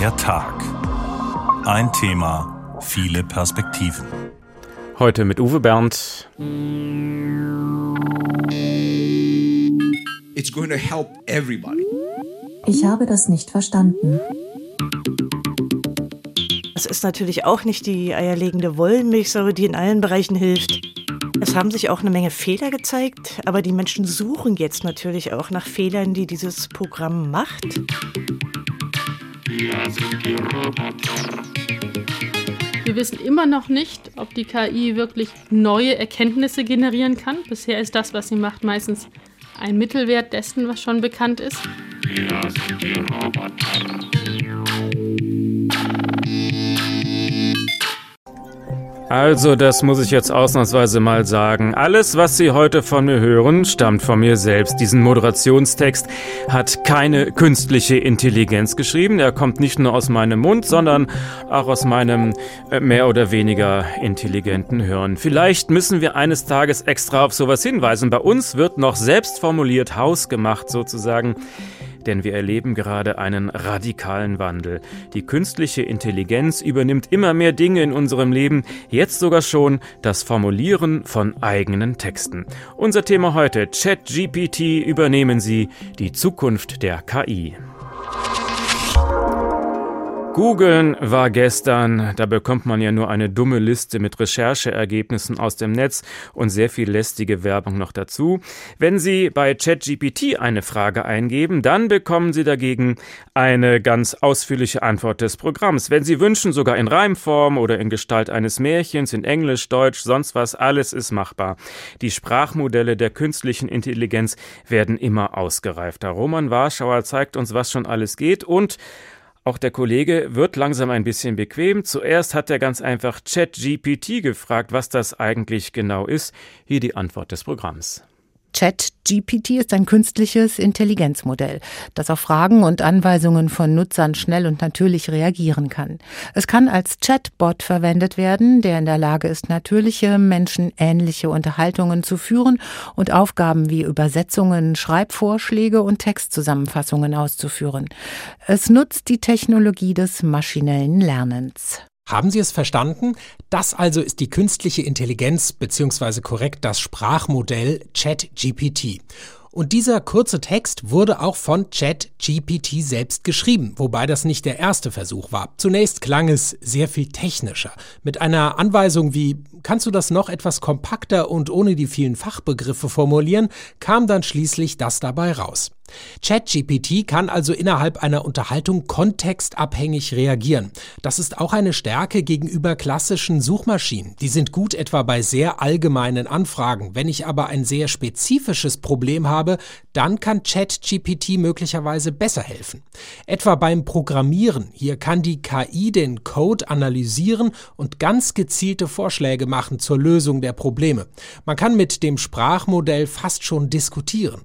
Der Tag. Ein Thema, viele Perspektiven. Heute mit Uwe Bernd. It's going to help everybody. Ich habe das nicht verstanden. Es ist natürlich auch nicht die eierlegende Wollmilchsäure, die in allen Bereichen hilft. Es haben sich auch eine Menge Fehler gezeigt, aber die Menschen suchen jetzt natürlich auch nach Fehlern, die dieses Programm macht. Wir wissen immer noch nicht, ob die KI wirklich neue Erkenntnisse generieren kann. Bisher ist das, was sie macht, meistens ein Mittelwert dessen, was schon bekannt ist. Wir sind die Roboter. Also, das muss ich jetzt ausnahmsweise mal sagen. Alles, was Sie heute von mir hören, stammt von mir selbst. Diesen Moderationstext hat keine künstliche Intelligenz geschrieben. Er kommt nicht nur aus meinem Mund, sondern auch aus meinem äh, mehr oder weniger intelligenten Hirn. Vielleicht müssen wir eines Tages extra auf sowas hinweisen. Bei uns wird noch selbst formuliert hausgemacht sozusagen denn wir erleben gerade einen radikalen Wandel. Die künstliche Intelligenz übernimmt immer mehr Dinge in unserem Leben, jetzt sogar schon das Formulieren von eigenen Texten. Unser Thema heute ChatGPT übernehmen Sie die Zukunft der KI. Googeln war gestern, da bekommt man ja nur eine dumme Liste mit Rechercheergebnissen aus dem Netz und sehr viel lästige Werbung noch dazu. Wenn Sie bei ChatGPT eine Frage eingeben, dann bekommen Sie dagegen eine ganz ausführliche Antwort des Programms. Wenn Sie wünschen, sogar in Reimform oder in Gestalt eines Märchens, in Englisch, Deutsch, sonst was, alles ist machbar. Die Sprachmodelle der künstlichen Intelligenz werden immer ausgereifter. Roman Warschauer zeigt uns, was schon alles geht und auch der Kollege wird langsam ein bisschen bequem. Zuerst hat er ganz einfach ChatGPT gefragt, was das eigentlich genau ist. Hier die Antwort des Programms. ChatGPT ist ein künstliches Intelligenzmodell, das auf Fragen und Anweisungen von Nutzern schnell und natürlich reagieren kann. Es kann als Chatbot verwendet werden, der in der Lage ist, natürliche, menschenähnliche Unterhaltungen zu führen und Aufgaben wie Übersetzungen, Schreibvorschläge und Textzusammenfassungen auszuführen. Es nutzt die Technologie des maschinellen Lernens. Haben Sie es verstanden? Das also ist die künstliche Intelligenz bzw. korrekt das Sprachmodell ChatGPT. Und dieser kurze Text wurde auch von ChatGPT selbst geschrieben, wobei das nicht der erste Versuch war. Zunächst klang es sehr viel technischer, mit einer Anweisung wie kannst du das noch etwas kompakter und ohne die vielen Fachbegriffe formulieren, kam dann schließlich das dabei raus. ChatGPT kann also innerhalb einer Unterhaltung kontextabhängig reagieren. Das ist auch eine Stärke gegenüber klassischen Suchmaschinen. Die sind gut etwa bei sehr allgemeinen Anfragen. Wenn ich aber ein sehr spezifisches Problem habe, dann kann ChatGPT möglicherweise besser helfen. Etwa beim Programmieren. Hier kann die KI den Code analysieren und ganz gezielte Vorschläge machen zur Lösung der Probleme. Man kann mit dem Sprachmodell fast schon diskutieren.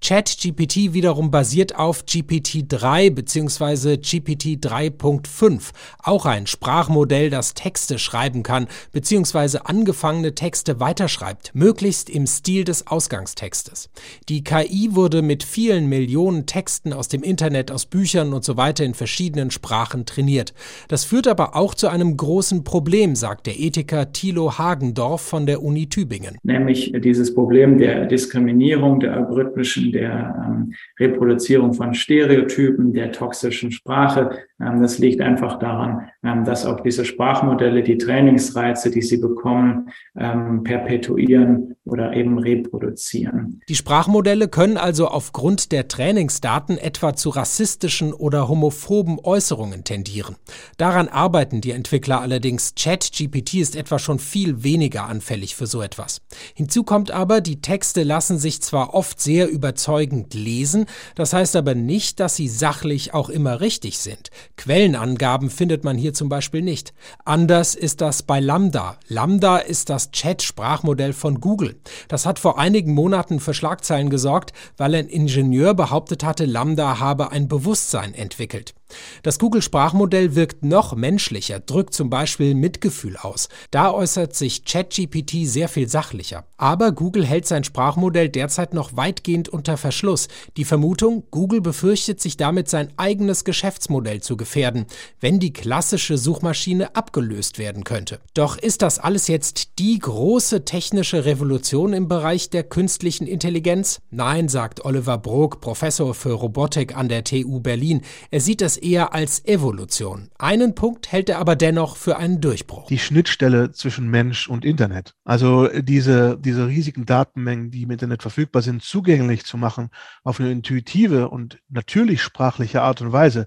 ChatGPT wiederum basiert auf GPT-3 bzw. GPT 3.5, auch ein Sprachmodell, das Texte schreiben kann bzw. angefangene Texte weiterschreibt, möglichst im Stil des Ausgangstextes. Die KI wurde mit vielen Millionen Texten aus dem Internet, aus Büchern und so weiter in verschiedenen Sprachen trainiert. Das führt aber auch zu einem großen Problem, sagt der Ethiker Thilo Hagendorf von der Uni Tübingen. Nämlich dieses Problem der Diskriminierung, der algorithmischen, der ähm, Reproduzierung von Stereotypen, der toxischen Sprache. Ähm, das liegt einfach daran, dass auch diese Sprachmodelle die Trainingsreize, die sie bekommen, ähm, perpetuieren oder eben reproduzieren. Die Sprachmodelle können also aufgrund der Trainingsdaten etwa zu rassistischen oder homophoben Äußerungen tendieren. Daran arbeiten die Entwickler allerdings. ChatGPT ist etwa schon viel weniger anfällig für so etwas. Hinzu kommt aber, die Texte lassen sich zwar oft sehr überzeugend lesen, das heißt aber nicht, dass sie sachlich auch immer richtig sind. Quellenangaben findet man hier zum Beispiel nicht. Anders ist das bei Lambda. Lambda ist das Chat-Sprachmodell von Google. Das hat vor einigen Monaten für Schlagzeilen gesorgt, weil ein Ingenieur behauptet hatte, Lambda habe ein Bewusstsein entwickelt. Das Google-Sprachmodell wirkt noch menschlicher, drückt zum Beispiel Mitgefühl aus. Da äußert sich ChatGPT sehr viel sachlicher. Aber Google hält sein Sprachmodell derzeit noch weitgehend unter Verschluss. Die Vermutung, Google befürchtet sich damit sein eigenes Geschäftsmodell zu gefährden, wenn die klassische Suchmaschine abgelöst werden könnte. Doch ist das alles jetzt die große technische Revolution im Bereich der künstlichen Intelligenz? Nein, sagt Oliver Brok, Professor für Robotik an der TU Berlin. Er sieht es eher als Evolution. Einen Punkt hält er aber dennoch für einen Durchbruch. Die Schnittstelle zwischen Mensch und Internet. Also diese, diese riesigen Datenmengen, die im Internet verfügbar sind, zugänglich zu machen auf eine intuitive und natürlich sprachliche Art und Weise.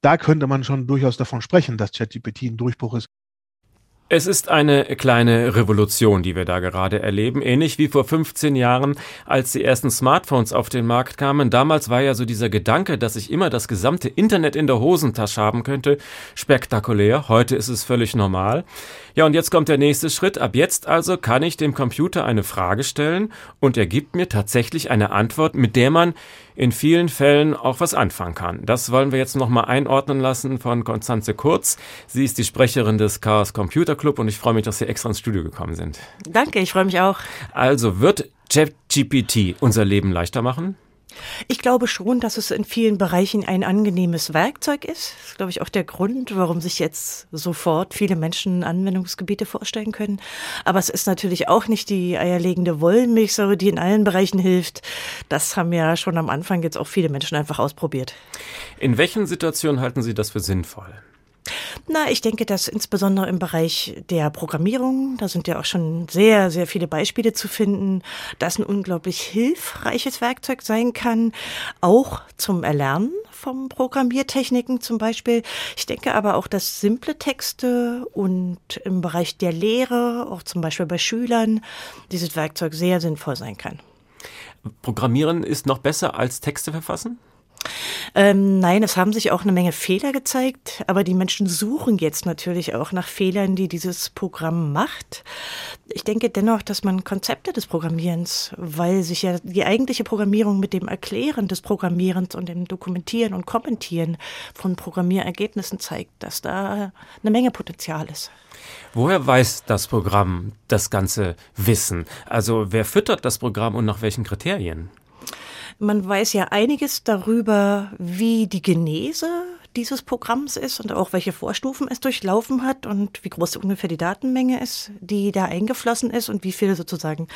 Da könnte man schon durchaus davon sprechen, dass ChatGPT ein Durchbruch ist. Es ist eine kleine Revolution, die wir da gerade erleben, ähnlich wie vor 15 Jahren, als die ersten Smartphones auf den Markt kamen. Damals war ja so dieser Gedanke, dass ich immer das gesamte Internet in der Hosentasche haben könnte, spektakulär. Heute ist es völlig normal. Ja, und jetzt kommt der nächste Schritt. Ab jetzt also kann ich dem Computer eine Frage stellen und er gibt mir tatsächlich eine Antwort, mit der man in vielen Fällen auch was anfangen kann. Das wollen wir jetzt nochmal einordnen lassen von Konstanze Kurz. Sie ist die Sprecherin des Chaos Computer Club und ich freue mich, dass Sie extra ins Studio gekommen sind. Danke, ich freue mich auch. Also wird ChatGPT unser Leben leichter machen? Ich glaube schon, dass es in vielen Bereichen ein angenehmes Werkzeug ist. Das ist, glaube ich, auch der Grund, warum sich jetzt sofort viele Menschen Anwendungsgebiete vorstellen können. Aber es ist natürlich auch nicht die eierlegende Wollmilchsäure, die in allen Bereichen hilft. Das haben ja schon am Anfang jetzt auch viele Menschen einfach ausprobiert. In welchen Situationen halten Sie das für sinnvoll? Na, ich denke, dass insbesondere im Bereich der Programmierung, da sind ja auch schon sehr, sehr viele Beispiele zu finden, das ein unglaublich hilfreiches Werkzeug sein kann, auch zum Erlernen von Programmiertechniken zum Beispiel. Ich denke aber auch, dass simple Texte und im Bereich der Lehre, auch zum Beispiel bei Schülern, dieses Werkzeug sehr sinnvoll sein kann. Programmieren ist noch besser als Texte verfassen? Ähm, nein, es haben sich auch eine Menge Fehler gezeigt, aber die Menschen suchen jetzt natürlich auch nach Fehlern, die dieses Programm macht. Ich denke dennoch, dass man Konzepte des Programmierens, weil sich ja die eigentliche Programmierung mit dem Erklären des Programmierens und dem Dokumentieren und Kommentieren von Programmierergebnissen zeigt, dass da eine Menge Potenzial ist. Woher weiß das Programm das ganze Wissen? Also wer füttert das Programm und nach welchen Kriterien? Man weiß ja einiges darüber, wie die Genese dieses Programms ist und auch welche Vorstufen es durchlaufen hat und wie groß ungefähr die Datenmenge ist, die da eingeflossen ist und wie viele sozusagen,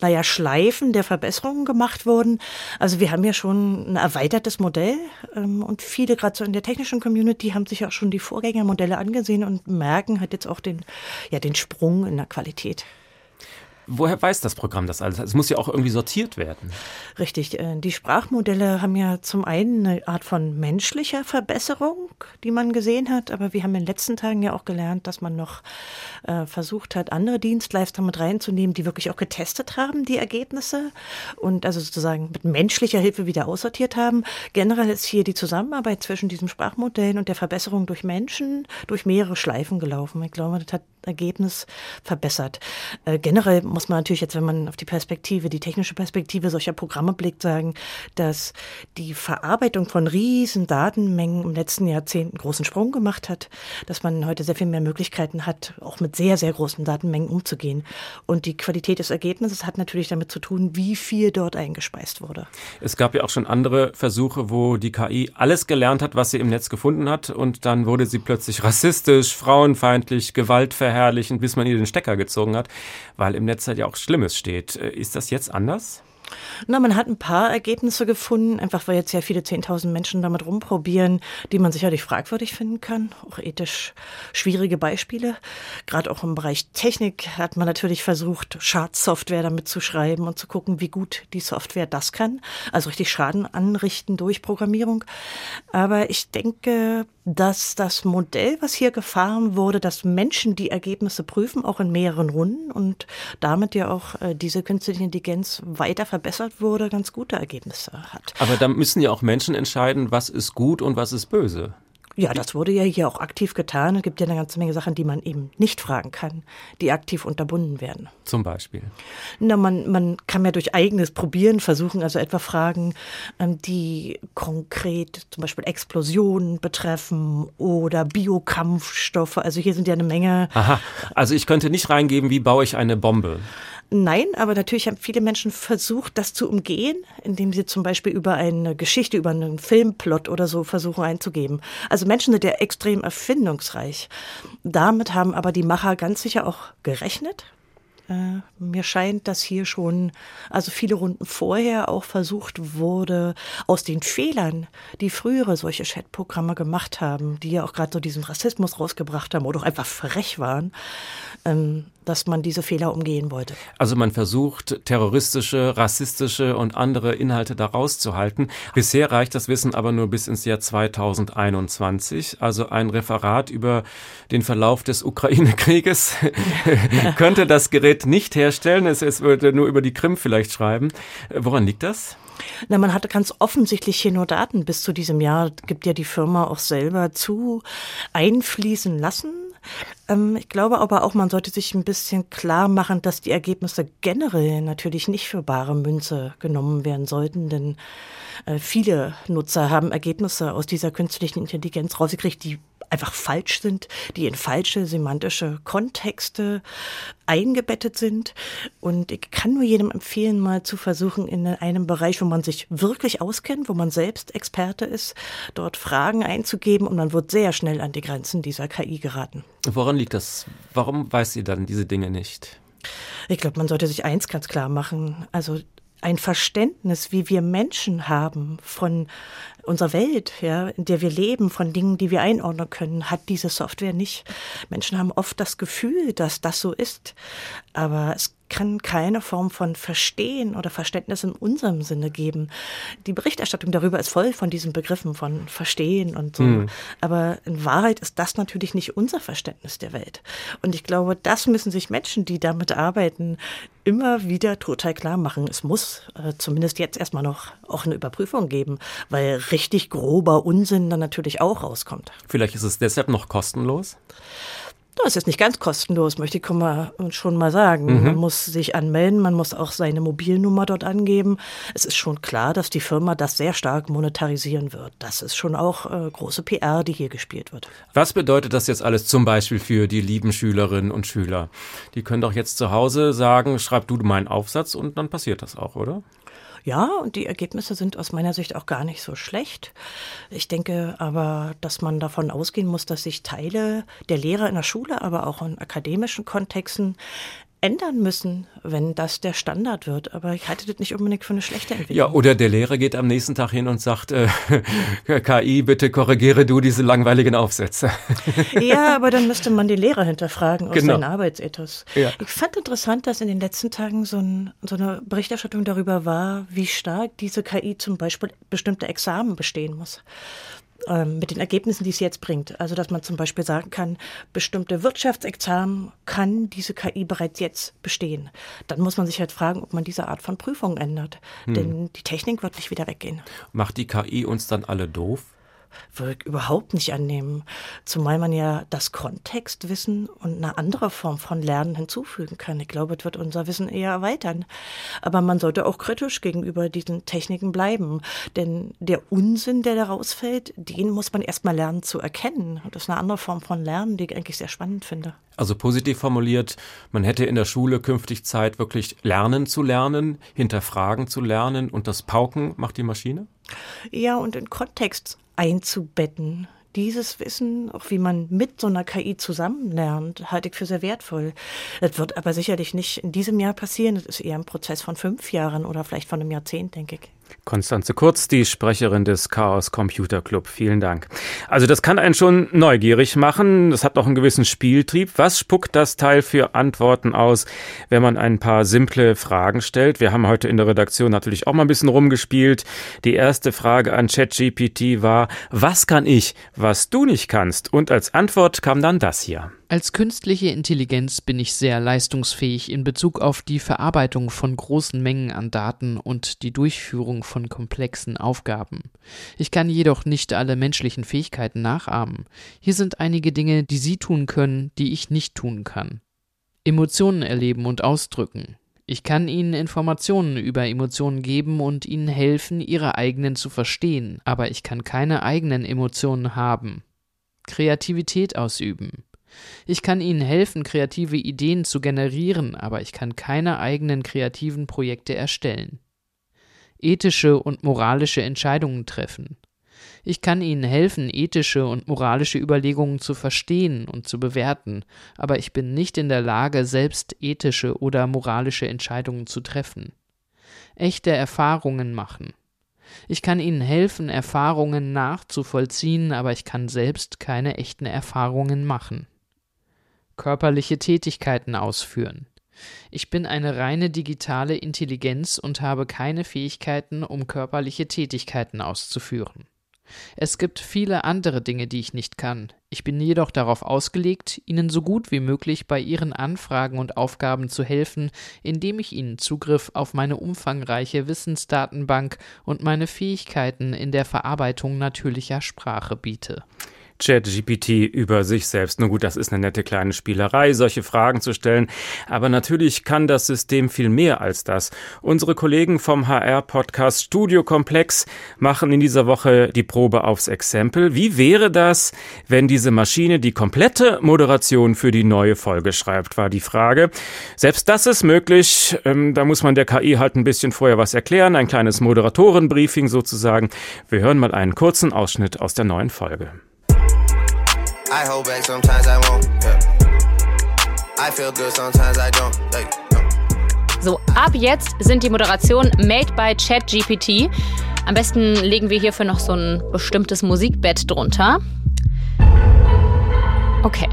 naja, Schleifen der Verbesserungen gemacht wurden. Also wir haben ja schon ein erweitertes Modell ähm, und viele, gerade so in der technischen Community, haben sich auch schon die Vorgängermodelle angesehen und merken halt jetzt auch den, ja, den Sprung in der Qualität. Woher weiß das Programm das alles? Es muss ja auch irgendwie sortiert werden. Richtig. Äh, die Sprachmodelle haben ja zum einen eine Art von menschlicher Verbesserung, die man gesehen hat, aber wir haben in den letzten Tagen ja auch gelernt, dass man noch äh, versucht hat, andere Dienstleister mit reinzunehmen, die wirklich auch getestet haben, die Ergebnisse und also sozusagen mit menschlicher Hilfe wieder aussortiert haben. Generell ist hier die Zusammenarbeit zwischen diesen Sprachmodellen und der Verbesserung durch Menschen durch mehrere Schleifen gelaufen. Ich glaube, das hat Ergebnis verbessert. Äh, generell muss man natürlich jetzt, wenn man auf die Perspektive, die technische Perspektive solcher Programme blickt, sagen, dass die Verarbeitung von riesen Datenmengen im letzten Jahrzehnt einen großen Sprung gemacht hat, dass man heute sehr viel mehr Möglichkeiten hat, auch mit sehr, sehr großen Datenmengen umzugehen. Und die Qualität des Ergebnisses hat natürlich damit zu tun, wie viel dort eingespeist wurde. Es gab ja auch schon andere Versuche, wo die KI alles gelernt hat, was sie im Netz gefunden hat und dann wurde sie plötzlich rassistisch, frauenfeindlich, gewaltverherrlichend verherrlichen, bis man ihr den Stecker gezogen hat, weil im Netz halt ja auch Schlimmes steht. Äh, ist das jetzt anders? Na, man hat ein paar Ergebnisse gefunden, einfach weil jetzt ja viele 10.000 Menschen damit rumprobieren, die man sicherlich fragwürdig finden kann. Auch ethisch schwierige Beispiele. Gerade auch im Bereich Technik hat man natürlich versucht, Schadsoftware damit zu schreiben und zu gucken, wie gut die Software das kann. Also richtig Schaden anrichten durch Programmierung. Aber ich denke, dass das Modell, was hier gefahren wurde, dass Menschen die Ergebnisse prüfen, auch in mehreren Runden und damit ja auch äh, diese künstliche Intelligenz weiter verbessert wurde, ganz gute Ergebnisse hat. Aber da müssen ja auch Menschen entscheiden, was ist gut und was ist böse. Ja, das wurde ja hier auch aktiv getan. Es gibt ja eine ganze Menge Sachen, die man eben nicht fragen kann, die aktiv unterbunden werden. Zum Beispiel? Na, man, man kann ja durch eigenes Probieren versuchen, also etwa Fragen, ähm, die konkret zum Beispiel Explosionen betreffen oder Biokampfstoffe. Also hier sind ja eine Menge. Aha, also ich könnte nicht reingeben, wie baue ich eine Bombe. Nein, aber natürlich haben viele Menschen versucht, das zu umgehen, indem sie zum Beispiel über eine Geschichte, über einen Filmplot oder so versuchen einzugeben. Also Menschen sind ja extrem erfindungsreich. Damit haben aber die Macher ganz sicher auch gerechnet äh, mir scheint, dass hier schon, also viele Runden vorher auch versucht wurde, aus den Fehlern, die frühere solche Chatprogramme gemacht haben, die ja auch gerade so diesen Rassismus rausgebracht haben oder auch einfach frech waren, ähm, dass man diese Fehler umgehen wollte. Also man versucht, terroristische, rassistische und andere Inhalte da rauszuhalten. Bisher reicht das Wissen aber nur bis ins Jahr 2021. Also ein Referat über den Verlauf des Ukraine-Krieges könnte das Gerät nicht herstellen. Es, es würde nur über die Krim vielleicht schreiben. Woran liegt das? Na, man hatte ganz offensichtlich hier nur Daten bis zu diesem Jahr, gibt ja die Firma auch selber zu, einfließen lassen. Ähm, ich glaube aber auch, man sollte sich ein bisschen klar machen, dass die Ergebnisse generell natürlich nicht für bare Münze genommen werden sollten, denn äh, viele Nutzer haben Ergebnisse aus dieser künstlichen Intelligenz rausgekriegt, die einfach falsch sind, die in falsche semantische Kontexte eingebettet sind. Und ich kann nur jedem empfehlen, mal zu versuchen, in einem Bereich, wo man sich wirklich auskennt, wo man selbst Experte ist, dort Fragen einzugeben und man wird sehr schnell an die Grenzen dieser KI geraten. Woran liegt das? Warum weiß sie dann diese Dinge nicht? Ich glaube, man sollte sich eins ganz klar machen. Also ein Verständnis, wie wir Menschen haben von unserer Welt, ja, in der wir leben, von Dingen, die wir einordnen können, hat diese Software nicht. Menschen haben oft das Gefühl, dass das so ist, aber es kann keine Form von Verstehen oder Verständnis in unserem Sinne geben. Die Berichterstattung darüber ist voll von diesen Begriffen von Verstehen und so. Mhm. Aber in Wahrheit ist das natürlich nicht unser Verständnis der Welt. Und ich glaube, das müssen sich Menschen, die damit arbeiten, immer wieder total klar machen. Es muss äh, zumindest jetzt erstmal noch auch eine Überprüfung geben, weil richtig grober Unsinn dann natürlich auch rauskommt. Vielleicht ist es deshalb noch kostenlos? Das ist nicht ganz kostenlos, möchte ich schon mal sagen. Mhm. Man muss sich anmelden, man muss auch seine Mobilnummer dort angeben. Es ist schon klar, dass die Firma das sehr stark monetarisieren wird. Das ist schon auch äh, große PR, die hier gespielt wird. Was bedeutet das jetzt alles zum Beispiel für die lieben Schülerinnen und Schüler? Die können doch jetzt zu Hause sagen, schreib du meinen Aufsatz und dann passiert das auch, oder? Ja, und die Ergebnisse sind aus meiner Sicht auch gar nicht so schlecht. Ich denke aber, dass man davon ausgehen muss, dass sich Teile der Lehrer in der Schule, aber auch in akademischen Kontexten ändern müssen, wenn das der Standard wird. Aber ich halte das nicht unbedingt für eine schlechte Entwicklung. Ja, oder der Lehrer geht am nächsten Tag hin und sagt, äh, KI, bitte korrigiere du diese langweiligen Aufsätze. ja, aber dann müsste man den Lehrer hinterfragen aus genau. seinem Arbeitsethos. Ja. Ich fand interessant, dass in den letzten Tagen so, ein, so eine Berichterstattung darüber war, wie stark diese KI zum Beispiel bestimmte Examen bestehen muss ähm, mit den Ergebnissen, die es jetzt bringt. Also, dass man zum Beispiel sagen kann, bestimmte Wirtschaftsexamen kann diese KI bereits jetzt bestehen. Dann muss man sich halt fragen, ob man diese Art von Prüfung ändert. Hm. Denn die Technik wird nicht wieder weggehen. Macht die KI uns dann alle doof? Überhaupt nicht annehmen. Zumal man ja das Kontextwissen und eine andere Form von Lernen hinzufügen kann. Ich glaube, es wird unser Wissen eher erweitern. Aber man sollte auch kritisch gegenüber diesen Techniken bleiben. Denn der Unsinn, der daraus fällt, den muss man erstmal lernen zu erkennen. Und das ist eine andere Form von Lernen, die ich eigentlich sehr spannend finde. Also positiv formuliert, man hätte in der Schule künftig Zeit, wirklich lernen zu lernen, hinterfragen zu lernen und das Pauken macht die Maschine? Ja, und in Kontext einzubetten. Dieses Wissen, auch wie man mit so einer KI zusammenlernt, halte ich für sehr wertvoll. Das wird aber sicherlich nicht in diesem Jahr passieren. Das ist eher ein Prozess von fünf Jahren oder vielleicht von einem Jahrzehnt, denke ich. Konstanze Kurz, die Sprecherin des Chaos Computer Club. Vielen Dank. Also das kann einen schon neugierig machen. Das hat auch einen gewissen Spieltrieb. Was spuckt das Teil für Antworten aus, wenn man ein paar simple Fragen stellt? Wir haben heute in der Redaktion natürlich auch mal ein bisschen rumgespielt. Die erste Frage an ChatGPT war, was kann ich, was du nicht kannst? Und als Antwort kam dann das hier. Als künstliche Intelligenz bin ich sehr leistungsfähig in Bezug auf die Verarbeitung von großen Mengen an Daten und die Durchführung von komplexen Aufgaben. Ich kann jedoch nicht alle menschlichen Fähigkeiten nachahmen. Hier sind einige Dinge, die Sie tun können, die ich nicht tun kann. Emotionen erleben und ausdrücken. Ich kann Ihnen Informationen über Emotionen geben und Ihnen helfen, Ihre eigenen zu verstehen, aber ich kann keine eigenen Emotionen haben. Kreativität ausüben. Ich kann Ihnen helfen, kreative Ideen zu generieren, aber ich kann keine eigenen kreativen Projekte erstellen. Ethische und moralische Entscheidungen treffen. Ich kann Ihnen helfen, ethische und moralische Überlegungen zu verstehen und zu bewerten, aber ich bin nicht in der Lage, selbst ethische oder moralische Entscheidungen zu treffen. Echte Erfahrungen machen. Ich kann Ihnen helfen, Erfahrungen nachzuvollziehen, aber ich kann selbst keine echten Erfahrungen machen körperliche Tätigkeiten ausführen. Ich bin eine reine digitale Intelligenz und habe keine Fähigkeiten, um körperliche Tätigkeiten auszuführen. Es gibt viele andere Dinge, die ich nicht kann. Ich bin jedoch darauf ausgelegt, Ihnen so gut wie möglich bei Ihren Anfragen und Aufgaben zu helfen, indem ich Ihnen Zugriff auf meine umfangreiche Wissensdatenbank und meine Fähigkeiten in der Verarbeitung natürlicher Sprache biete. ChatGPT über sich selbst. Nun gut, das ist eine nette kleine Spielerei, solche Fragen zu stellen. Aber natürlich kann das System viel mehr als das. Unsere Kollegen vom HR-Podcast Studio Komplex machen in dieser Woche die Probe aufs Exempel. Wie wäre das, wenn diese Maschine die komplette Moderation für die neue Folge schreibt, war die Frage. Selbst das ist möglich. Ähm, da muss man der KI halt ein bisschen vorher was erklären. Ein kleines Moderatorenbriefing sozusagen. Wir hören mal einen kurzen Ausschnitt aus der neuen Folge. I hold back sometimes I won't. Yeah. I feel good sometimes I don't. Like, So, ab jetzt sind die Moderationen made by ChatGPT. Am besten legen wir hierfür noch so ein bestimmtes Musikbett drunter. Okay.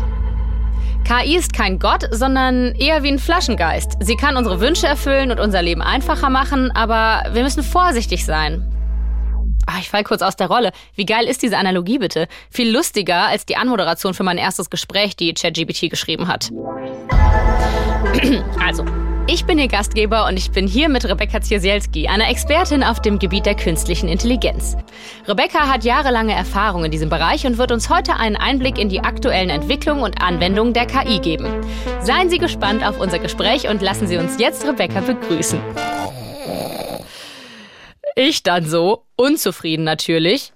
KI ist kein Gott, sondern eher wie ein Flaschengeist. Sie kann unsere Wünsche erfüllen und unser Leben einfacher machen, aber wir müssen vorsichtig sein. Ach, ich fall kurz aus der Rolle. Wie geil ist diese Analogie bitte? Viel lustiger als die Anmoderation für mein erstes Gespräch, die ChatGPT geschrieben hat. also, ich bin Ihr Gastgeber und ich bin hier mit Rebecca Ziersielski, einer Expertin auf dem Gebiet der künstlichen Intelligenz. Rebecca hat jahrelange Erfahrung in diesem Bereich und wird uns heute einen Einblick in die aktuellen Entwicklungen und Anwendungen der KI geben. Seien Sie gespannt auf unser Gespräch und lassen Sie uns jetzt Rebecca begrüßen. Ich dann so, unzufrieden natürlich.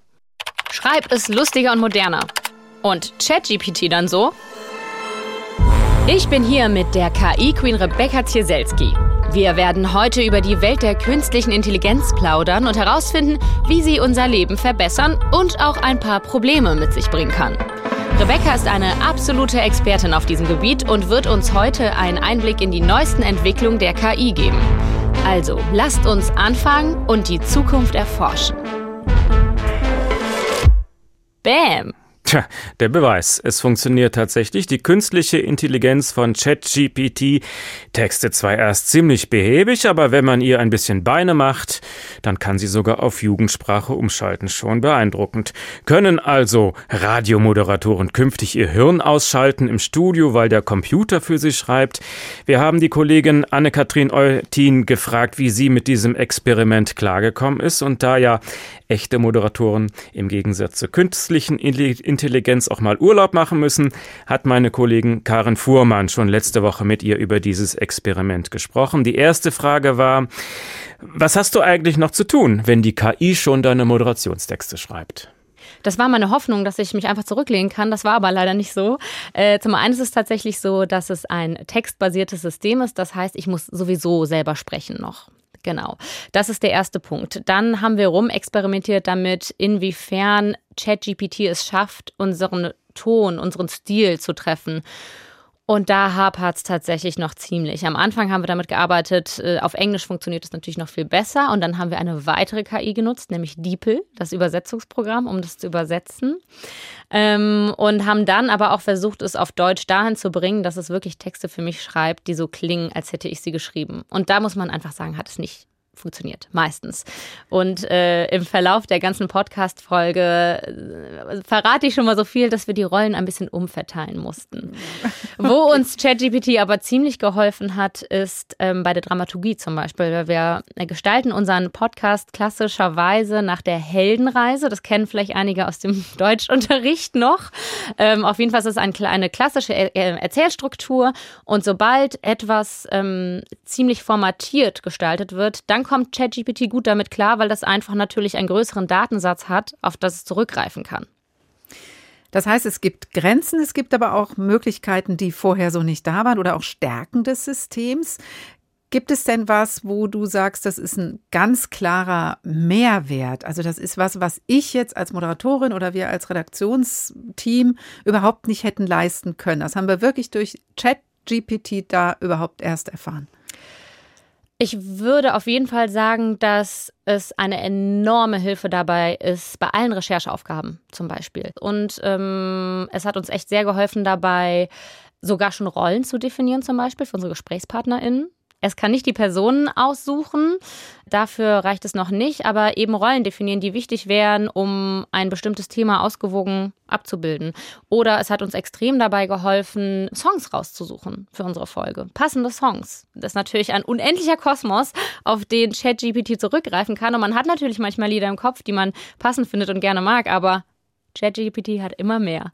Schreib es lustiger und moderner. Und ChatGPT dann so. Ich bin hier mit der KI-Queen Rebecca Zieselski. Wir werden heute über die Welt der künstlichen Intelligenz plaudern und herausfinden, wie sie unser Leben verbessern und auch ein paar Probleme mit sich bringen kann. Rebecca ist eine absolute Expertin auf diesem Gebiet und wird uns heute einen Einblick in die neuesten Entwicklungen der KI geben. Also, lasst uns anfangen und die Zukunft erforschen. Bam! Tja, der Beweis. Es funktioniert tatsächlich. Die künstliche Intelligenz von ChatGPT textet zwar erst ziemlich behäbig, aber wenn man ihr ein bisschen Beine macht, dann kann sie sogar auf Jugendsprache umschalten. Schon beeindruckend. Können also Radiomoderatoren künftig ihr Hirn ausschalten im Studio, weil der Computer für sie schreibt? Wir haben die Kollegin Anne-Kathrin Eutin gefragt, wie sie mit diesem Experiment klargekommen ist und da ja echte Moderatoren im Gegensatz zur künstlichen Intelligenz auch mal Urlaub machen müssen, hat meine Kollegin Karen Fuhrmann schon letzte Woche mit ihr über dieses Experiment gesprochen. Die erste Frage war, was hast du eigentlich noch zu tun, wenn die KI schon deine Moderationstexte schreibt? Das war meine Hoffnung, dass ich mich einfach zurücklehnen kann. Das war aber leider nicht so. Äh, zum einen ist es tatsächlich so, dass es ein textbasiertes System ist. Das heißt, ich muss sowieso selber sprechen noch. Genau. Das ist der erste Punkt. Dann haben wir rumexperimentiert damit, inwiefern ChatGPT es schafft, unseren Ton, unseren Stil zu treffen. Und da hapert es tatsächlich noch ziemlich. Am Anfang haben wir damit gearbeitet, äh, auf Englisch funktioniert es natürlich noch viel besser. Und dann haben wir eine weitere KI genutzt, nämlich DeepL, das Übersetzungsprogramm, um das zu übersetzen. Ähm, und haben dann aber auch versucht, es auf Deutsch dahin zu bringen, dass es wirklich Texte für mich schreibt, die so klingen, als hätte ich sie geschrieben. Und da muss man einfach sagen, hat es nicht funktioniert, meistens. Und äh, im Verlauf der ganzen Podcast-Folge äh, verrate ich schon mal so viel, dass wir die Rollen ein bisschen umverteilen mussten. Okay. Wo uns ChatGPT aber ziemlich geholfen hat, ist ähm, bei der Dramaturgie zum Beispiel. Weil wir gestalten unseren Podcast klassischerweise nach der Heldenreise. Das kennen vielleicht einige aus dem Deutschunterricht noch. Ähm, auf jeden Fall ist es ein, eine klassische er Erzählstruktur. Und sobald etwas ähm, ziemlich formatiert gestaltet wird, dann kommt ChatGPT gut damit klar, weil das einfach natürlich einen größeren Datensatz hat, auf das es zurückgreifen kann. Das heißt, es gibt Grenzen, es gibt aber auch Möglichkeiten, die vorher so nicht da waren oder auch Stärken des Systems. Gibt es denn was, wo du sagst, das ist ein ganz klarer Mehrwert? Also das ist was, was ich jetzt als Moderatorin oder wir als Redaktionsteam überhaupt nicht hätten leisten können. Das haben wir wirklich durch ChatGPT da überhaupt erst erfahren. Ich würde auf jeden Fall sagen, dass es eine enorme Hilfe dabei ist, bei allen Rechercheaufgaben zum Beispiel. Und ähm, es hat uns echt sehr geholfen dabei, sogar schon Rollen zu definieren, zum Beispiel für unsere GesprächspartnerInnen. Es kann nicht die Personen aussuchen, dafür reicht es noch nicht, aber eben Rollen definieren, die wichtig wären, um ein bestimmtes Thema ausgewogen abzubilden. Oder es hat uns extrem dabei geholfen, Songs rauszusuchen für unsere Folge. Passende Songs. Das ist natürlich ein unendlicher Kosmos, auf den ChatGPT zurückgreifen kann. Und man hat natürlich manchmal Lieder im Kopf, die man passend findet und gerne mag, aber ChatGPT hat immer mehr.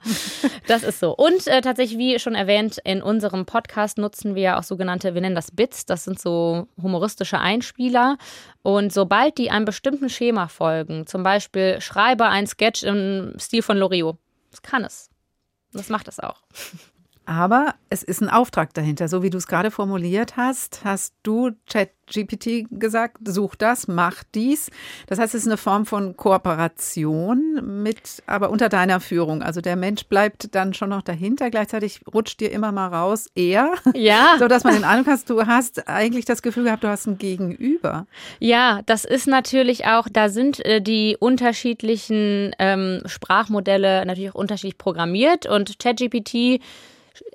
Das ist so. Und äh, tatsächlich, wie schon erwähnt, in unserem Podcast nutzen wir auch sogenannte, wir nennen das Bits, das sind so humoristische Einspieler. Und sobald die einem bestimmten Schema folgen, zum Beispiel schreibe ein Sketch im Stil von Loriot, das kann es. Das macht es auch. Aber es ist ein Auftrag dahinter. So wie du es gerade formuliert hast, hast du ChatGPT gesagt, such das, mach dies. Das heißt, es ist eine Form von Kooperation mit, aber unter deiner Führung. Also der Mensch bleibt dann schon noch dahinter. Gleichzeitig rutscht dir immer mal raus, er. Ja. so dass man den Eindruck hat, du hast eigentlich das Gefühl gehabt, du hast ein Gegenüber. Ja, das ist natürlich auch, da sind äh, die unterschiedlichen ähm, Sprachmodelle natürlich auch unterschiedlich programmiert und ChatGPT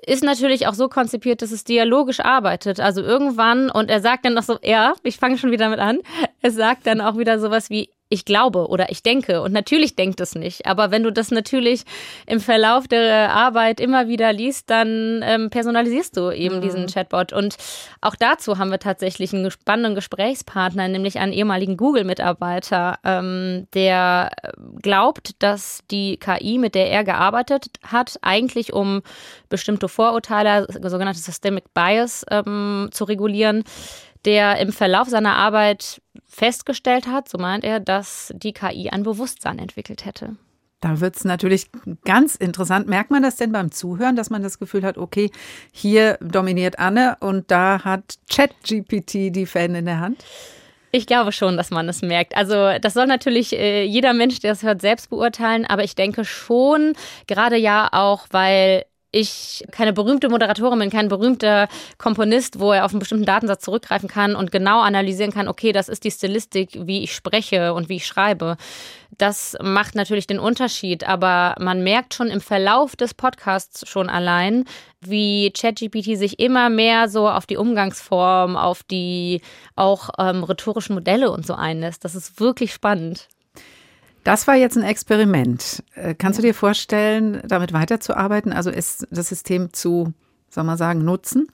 ist natürlich auch so konzipiert, dass es dialogisch arbeitet. Also irgendwann, und er sagt dann noch so, ja, ich fange schon wieder mit an, er sagt dann auch wieder sowas wie, ich glaube oder ich denke. Und natürlich denkt es nicht. Aber wenn du das natürlich im Verlauf der Arbeit immer wieder liest, dann ähm, personalisierst du eben mhm. diesen Chatbot. Und auch dazu haben wir tatsächlich einen spannenden Gesprächspartner, nämlich einen ehemaligen Google-Mitarbeiter, ähm, der glaubt, dass die KI, mit der er gearbeitet hat, eigentlich um bestimmte Vorurteile, sogenannte Systemic Bias, ähm, zu regulieren, der im Verlauf seiner Arbeit festgestellt hat, so meint er, dass die KI ein Bewusstsein entwickelt hätte. Da wird es natürlich ganz interessant. Merkt man das denn beim Zuhören, dass man das Gefühl hat, okay, hier dominiert Anne und da hat ChatGPT die Fäden in der Hand? Ich glaube schon, dass man es merkt. Also das soll natürlich äh, jeder Mensch, der es hört, selbst beurteilen. Aber ich denke schon, gerade ja auch, weil ich keine berühmte Moderatorin bin, kein berühmter Komponist, wo er auf einen bestimmten Datensatz zurückgreifen kann und genau analysieren kann, okay, das ist die Stilistik, wie ich spreche und wie ich schreibe. Das macht natürlich den Unterschied, aber man merkt schon im Verlauf des Podcasts schon allein, wie ChatGPT sich immer mehr so auf die Umgangsform, auf die auch ähm, rhetorischen Modelle und so einlässt. Das ist wirklich spannend. Das war jetzt ein Experiment. Äh, kannst du dir vorstellen, damit weiterzuarbeiten, also es, das System zu, soll man sagen, nutzen?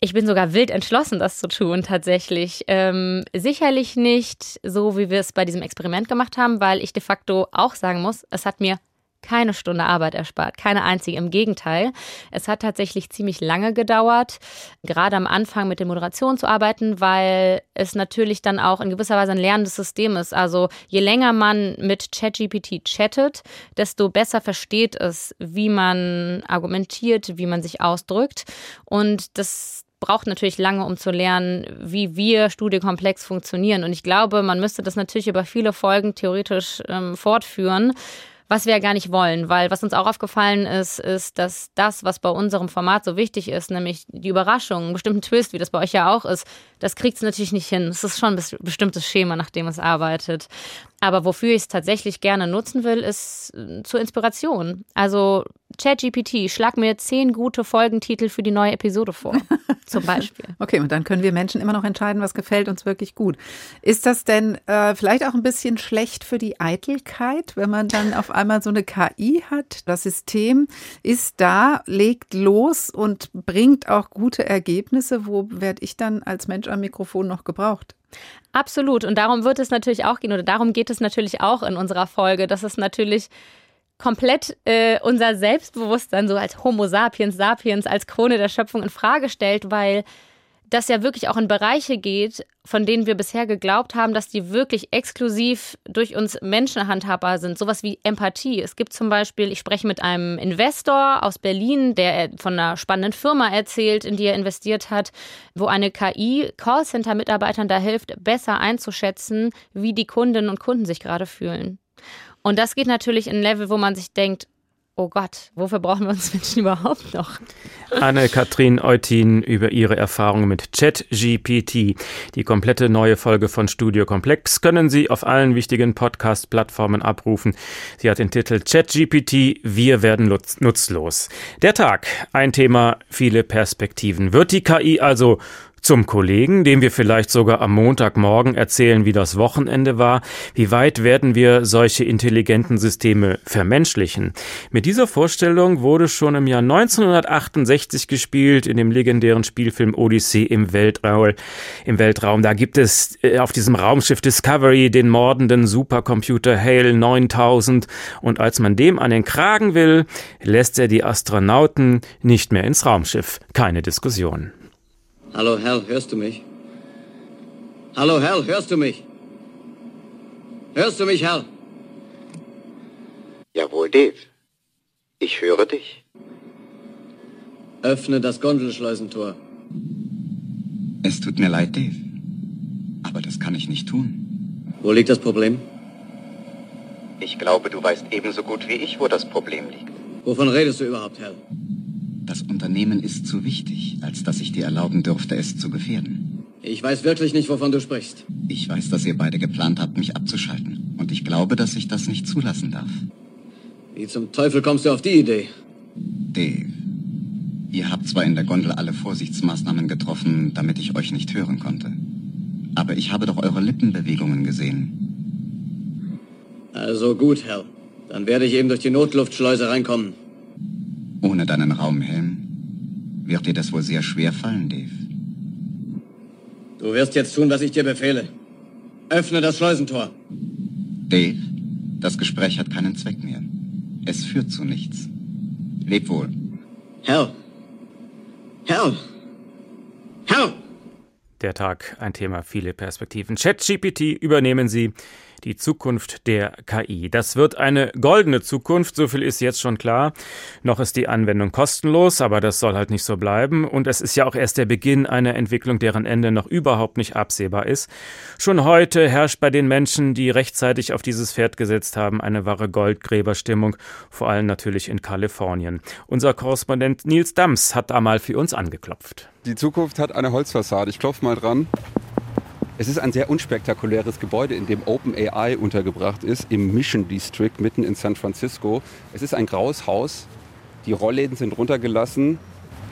Ich bin sogar wild entschlossen, das zu tun, tatsächlich. Ähm, sicherlich nicht so, wie wir es bei diesem Experiment gemacht haben, weil ich de facto auch sagen muss, es hat mir keine Stunde Arbeit erspart, keine einzige. Im Gegenteil, es hat tatsächlich ziemlich lange gedauert, gerade am Anfang mit der Moderation zu arbeiten, weil es natürlich dann auch in gewisser Weise ein lernendes System ist. Also je länger man mit ChatGPT chattet, desto besser versteht es, wie man argumentiert, wie man sich ausdrückt. Und das braucht natürlich lange, um zu lernen, wie wir Studiekomplex funktionieren. Und ich glaube, man müsste das natürlich über viele Folgen theoretisch ähm, fortführen was wir ja gar nicht wollen, weil was uns auch aufgefallen ist, ist, dass das, was bei unserem Format so wichtig ist, nämlich die Überraschung, einen bestimmten Twist, wie das bei euch ja auch ist, das kriegt es natürlich nicht hin. Es ist schon ein bestimmtes Schema, nach dem es arbeitet. Aber wofür ich es tatsächlich gerne nutzen will, ist äh, zur Inspiration. Also ChatGPT, schlag mir zehn gute Folgentitel für die neue Episode vor, zum Beispiel. okay, und dann können wir Menschen immer noch entscheiden, was gefällt uns wirklich gut. Ist das denn äh, vielleicht auch ein bisschen schlecht für die Eitelkeit, wenn man dann auf einmal so eine KI hat? Das System ist da, legt los und bringt auch gute Ergebnisse. Wo werde ich dann als Mensch am Mikrofon noch gebraucht? Absolut. Und darum wird es natürlich auch gehen, oder darum geht es natürlich auch in unserer Folge, dass es natürlich komplett äh, unser Selbstbewusstsein so als Homo sapiens sapiens, als Krone der Schöpfung in Frage stellt, weil das ja wirklich auch in Bereiche geht, von denen wir bisher geglaubt haben, dass die wirklich exklusiv durch uns Menschen handhabbar sind. Sowas wie Empathie. Es gibt zum Beispiel, ich spreche mit einem Investor aus Berlin, der von einer spannenden Firma erzählt, in die er investiert hat, wo eine KI Callcenter-Mitarbeitern da hilft, besser einzuschätzen, wie die Kundinnen und Kunden sich gerade fühlen. Und das geht natürlich in ein Level, wo man sich denkt, oh Gott, wofür brauchen wir uns Menschen überhaupt noch? Anne-Kathrin Eutin über ihre Erfahrungen mit ChatGPT. Die komplette neue Folge von Studio Komplex können Sie auf allen wichtigen Podcast-Plattformen abrufen. Sie hat den Titel ChatGPT, wir werden nutzlos. Der Tag, ein Thema, viele Perspektiven. Wird die KI also zum Kollegen, dem wir vielleicht sogar am Montagmorgen erzählen, wie das Wochenende war. Wie weit werden wir solche intelligenten Systeme vermenschlichen? Mit dieser Vorstellung wurde schon im Jahr 1968 gespielt in dem legendären Spielfilm Odyssey im Weltraum. Im Weltraum. Da gibt es äh, auf diesem Raumschiff Discovery den mordenden Supercomputer Hale 9000 und als man dem an den Kragen will, lässt er die Astronauten nicht mehr ins Raumschiff. Keine Diskussion. Hallo Hal, hörst du mich? Hallo Hal, hörst du mich? Hörst du mich, Hal? Jawohl, Dave. Ich höre dich. Öffne das Gondelschleusentor. Es tut mir leid, Dave. Aber das kann ich nicht tun. Wo liegt das Problem? Ich glaube, du weißt ebenso gut wie ich, wo das Problem liegt. Wovon redest du überhaupt, Hal? Das Unternehmen ist zu wichtig, als dass ich dir erlauben dürfte, es zu gefährden. Ich weiß wirklich nicht, wovon du sprichst. Ich weiß, dass ihr beide geplant habt, mich abzuschalten. Und ich glaube, dass ich das nicht zulassen darf. Wie zum Teufel kommst du auf die Idee? Dave, ihr habt zwar in der Gondel alle Vorsichtsmaßnahmen getroffen, damit ich euch nicht hören konnte. Aber ich habe doch eure Lippenbewegungen gesehen. Also gut, Herr. Dann werde ich eben durch die Notluftschleuse reinkommen. Ohne deinen Raumhelm wird dir das wohl sehr schwer fallen, Dave. Du wirst jetzt tun, was ich dir befehle. Öffne das Schleusentor. Dave, das Gespräch hat keinen Zweck mehr. Es führt zu nichts. Leb wohl. Hell. Hell. Hell. Der Tag, ein Thema, viele Perspektiven. ChatGPT übernehmen Sie die Zukunft der KI. Das wird eine goldene Zukunft, so viel ist jetzt schon klar. Noch ist die Anwendung kostenlos, aber das soll halt nicht so bleiben. Und es ist ja auch erst der Beginn einer Entwicklung, deren Ende noch überhaupt nicht absehbar ist. Schon heute herrscht bei den Menschen, die rechtzeitig auf dieses Pferd gesetzt haben, eine wahre Goldgräberstimmung, vor allem natürlich in Kalifornien. Unser Korrespondent Nils Dams hat da mal für uns angeklopft. Die Zukunft hat eine Holzfassade. Ich klopfe mal dran. Es ist ein sehr unspektakuläres Gebäude, in dem OpenAI untergebracht ist, im Mission District mitten in San Francisco. Es ist ein graues Haus. Die Rollläden sind runtergelassen.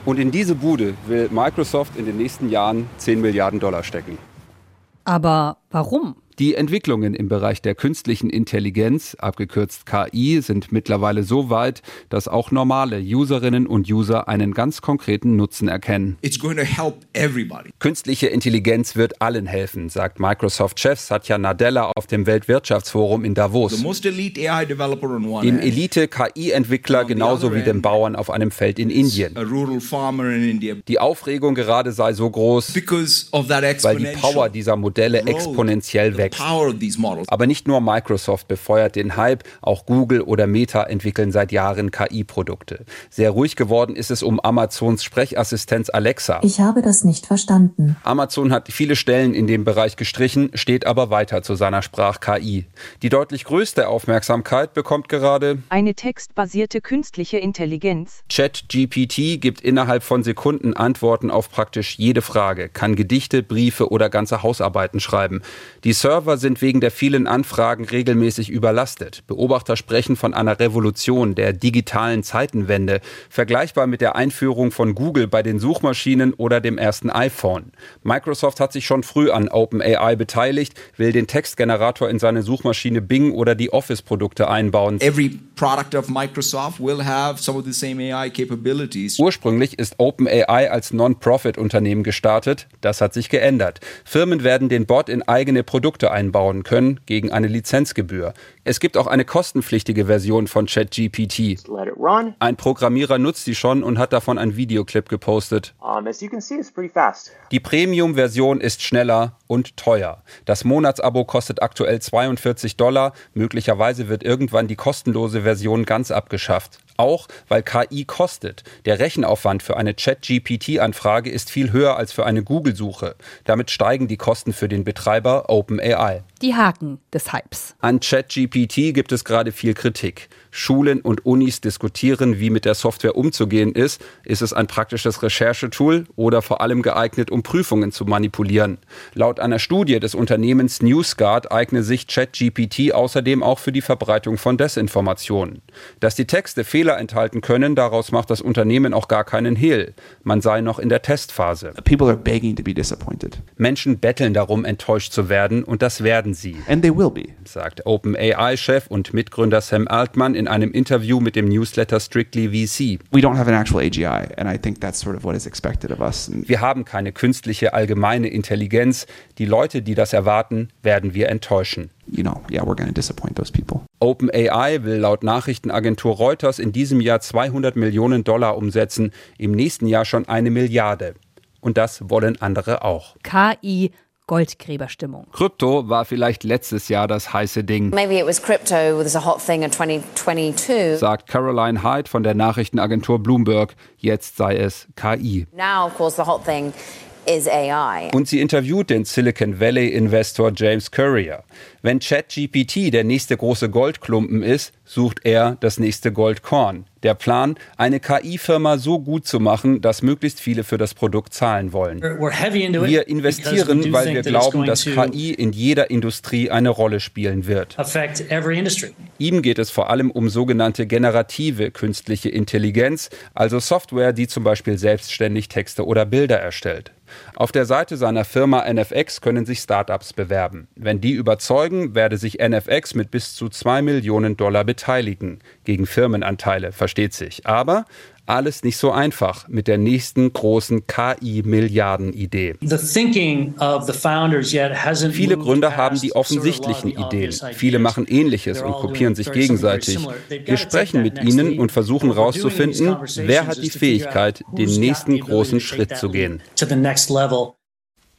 Und in diese Bude will Microsoft in den nächsten Jahren 10 Milliarden Dollar stecken. Aber warum? Die Entwicklungen im Bereich der künstlichen Intelligenz, abgekürzt KI, sind mittlerweile so weit, dass auch normale Userinnen und User einen ganz konkreten Nutzen erkennen. It's going to help everybody. Künstliche Intelligenz wird allen helfen, sagt Microsoft-Chef Satya Nadella auf dem Weltwirtschaftsforum in Davos. Dem Elite-KI-Entwickler genauso wie dem Bauern auf einem Feld in Indien. Die Aufregung gerade sei so groß, weil die Power dieser Modelle exponentiell wächst. Models. Aber nicht nur Microsoft befeuert den Hype, auch Google oder Meta entwickeln seit Jahren KI-Produkte. Sehr ruhig geworden ist es um Amazons Sprechassistenz Alexa. Ich habe das nicht verstanden. Amazon hat viele Stellen in dem Bereich gestrichen, steht aber weiter zu seiner Sprach-KI. Die deutlich größte Aufmerksamkeit bekommt gerade Eine textbasierte künstliche Intelligenz. ChatGPT gibt innerhalb von Sekunden Antworten auf praktisch jede Frage, kann Gedichte, Briefe oder ganze Hausarbeiten schreiben. Die Server Server sind wegen der vielen Anfragen regelmäßig überlastet. Beobachter sprechen von einer Revolution der digitalen Zeitenwende, vergleichbar mit der Einführung von Google bei den Suchmaschinen oder dem ersten iPhone. Microsoft hat sich schon früh an OpenAI beteiligt, will den Textgenerator in seine Suchmaschine Bing oder die Office-Produkte einbauen. Every product of Microsoft will have some of the same AI capabilities. Ursprünglich ist OpenAI als Non-Profit-Unternehmen gestartet. Das hat sich geändert. Firmen werden den Bot in eigene Produkte einbauen können gegen eine Lizenzgebühr. Es gibt auch eine kostenpflichtige Version von ChatGPT. Ein Programmierer nutzt sie schon und hat davon ein Videoclip gepostet. Die Premium-Version ist schneller und teuer. Das Monatsabo kostet aktuell 42 Dollar. Möglicherweise wird irgendwann die kostenlose Version ganz abgeschafft. Auch weil KI kostet. Der Rechenaufwand für eine Chat-GPT-Anfrage ist viel höher als für eine Google-Suche. Damit steigen die Kosten für den Betreiber OpenAI. Die Haken des Hypes. An ChatGPT gibt es gerade viel Kritik. Schulen und Unis diskutieren, wie mit der Software umzugehen ist. Ist es ein praktisches Recherchetool oder vor allem geeignet, um Prüfungen zu manipulieren? Laut einer Studie des Unternehmens NewsGuard eigne sich ChatGPT außerdem auch für die Verbreitung von Desinformationen. Dass die Texte Fehler enthalten können, daraus macht das Unternehmen auch gar keinen Hehl. Man sei noch in der Testphase. Menschen betteln darum, enttäuscht zu werden und das werden sie. And they will be. Sagt OpenAI-Chef und Mitgründer Sam Altman in einem Interview mit dem Newsletter Strictly VC. We don't have an actual AGI and I think that's sort of what is expected of us. Wir haben keine künstliche allgemeine Intelligenz. Die Leute, die das erwarten, werden wir enttäuschen. You know, yeah, we're going to disappoint those people. OpenAI will laut Nachrichtenagentur Reuters in diesem Jahr 200 Millionen Dollar umsetzen, im nächsten Jahr schon eine Milliarde. Und das wollen andere auch. KI Goldgräberstimmung. Krypto war vielleicht letztes Jahr das heiße Ding. Maybe it was crypto was a hot thing in 2022. Sagt Caroline Hyde von der Nachrichtenagentur Bloomberg. Jetzt sei es KI. Now, of course, the hot thing. Und sie interviewt den Silicon Valley Investor James Courier. Wenn ChatGPT der nächste große Goldklumpen ist, sucht er das nächste Goldkorn. Der Plan, eine KI-Firma so gut zu machen, dass möglichst viele für das Produkt zahlen wollen. Wir investieren, weil wir glauben, dass KI in jeder Industrie eine Rolle spielen wird. Ihm geht es vor allem um sogenannte generative künstliche Intelligenz, also Software, die zum Beispiel selbstständig Texte oder Bilder erstellt. Auf der Seite seiner Firma NFX können sich Startups bewerben. Wenn die überzeugen, werde sich NFX mit bis zu 2 Millionen Dollar beteiligen. Gegen Firmenanteile, versteht sich. Aber alles nicht so einfach mit der nächsten großen KI-Milliarden-Idee. Viele Gründer haben die offensichtlichen Ideen. Viele machen Ähnliches und kopieren sich gegenseitig. Wir sprechen mit ihnen und versuchen herauszufinden, wer hat die Fähigkeit, den nächsten großen Schritt zu gehen.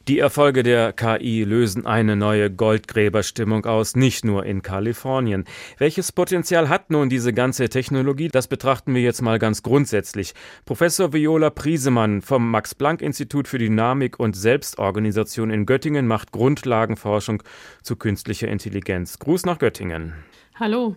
Die Erfolge der KI lösen eine neue Goldgräberstimmung aus, nicht nur in Kalifornien. Welches Potenzial hat nun diese ganze Technologie? Das betrachten wir jetzt mal ganz grundsätzlich. Professor Viola Priesemann vom Max-Planck-Institut für Dynamik und Selbstorganisation in Göttingen macht Grundlagenforschung zu künstlicher Intelligenz. Gruß nach Göttingen. Hallo.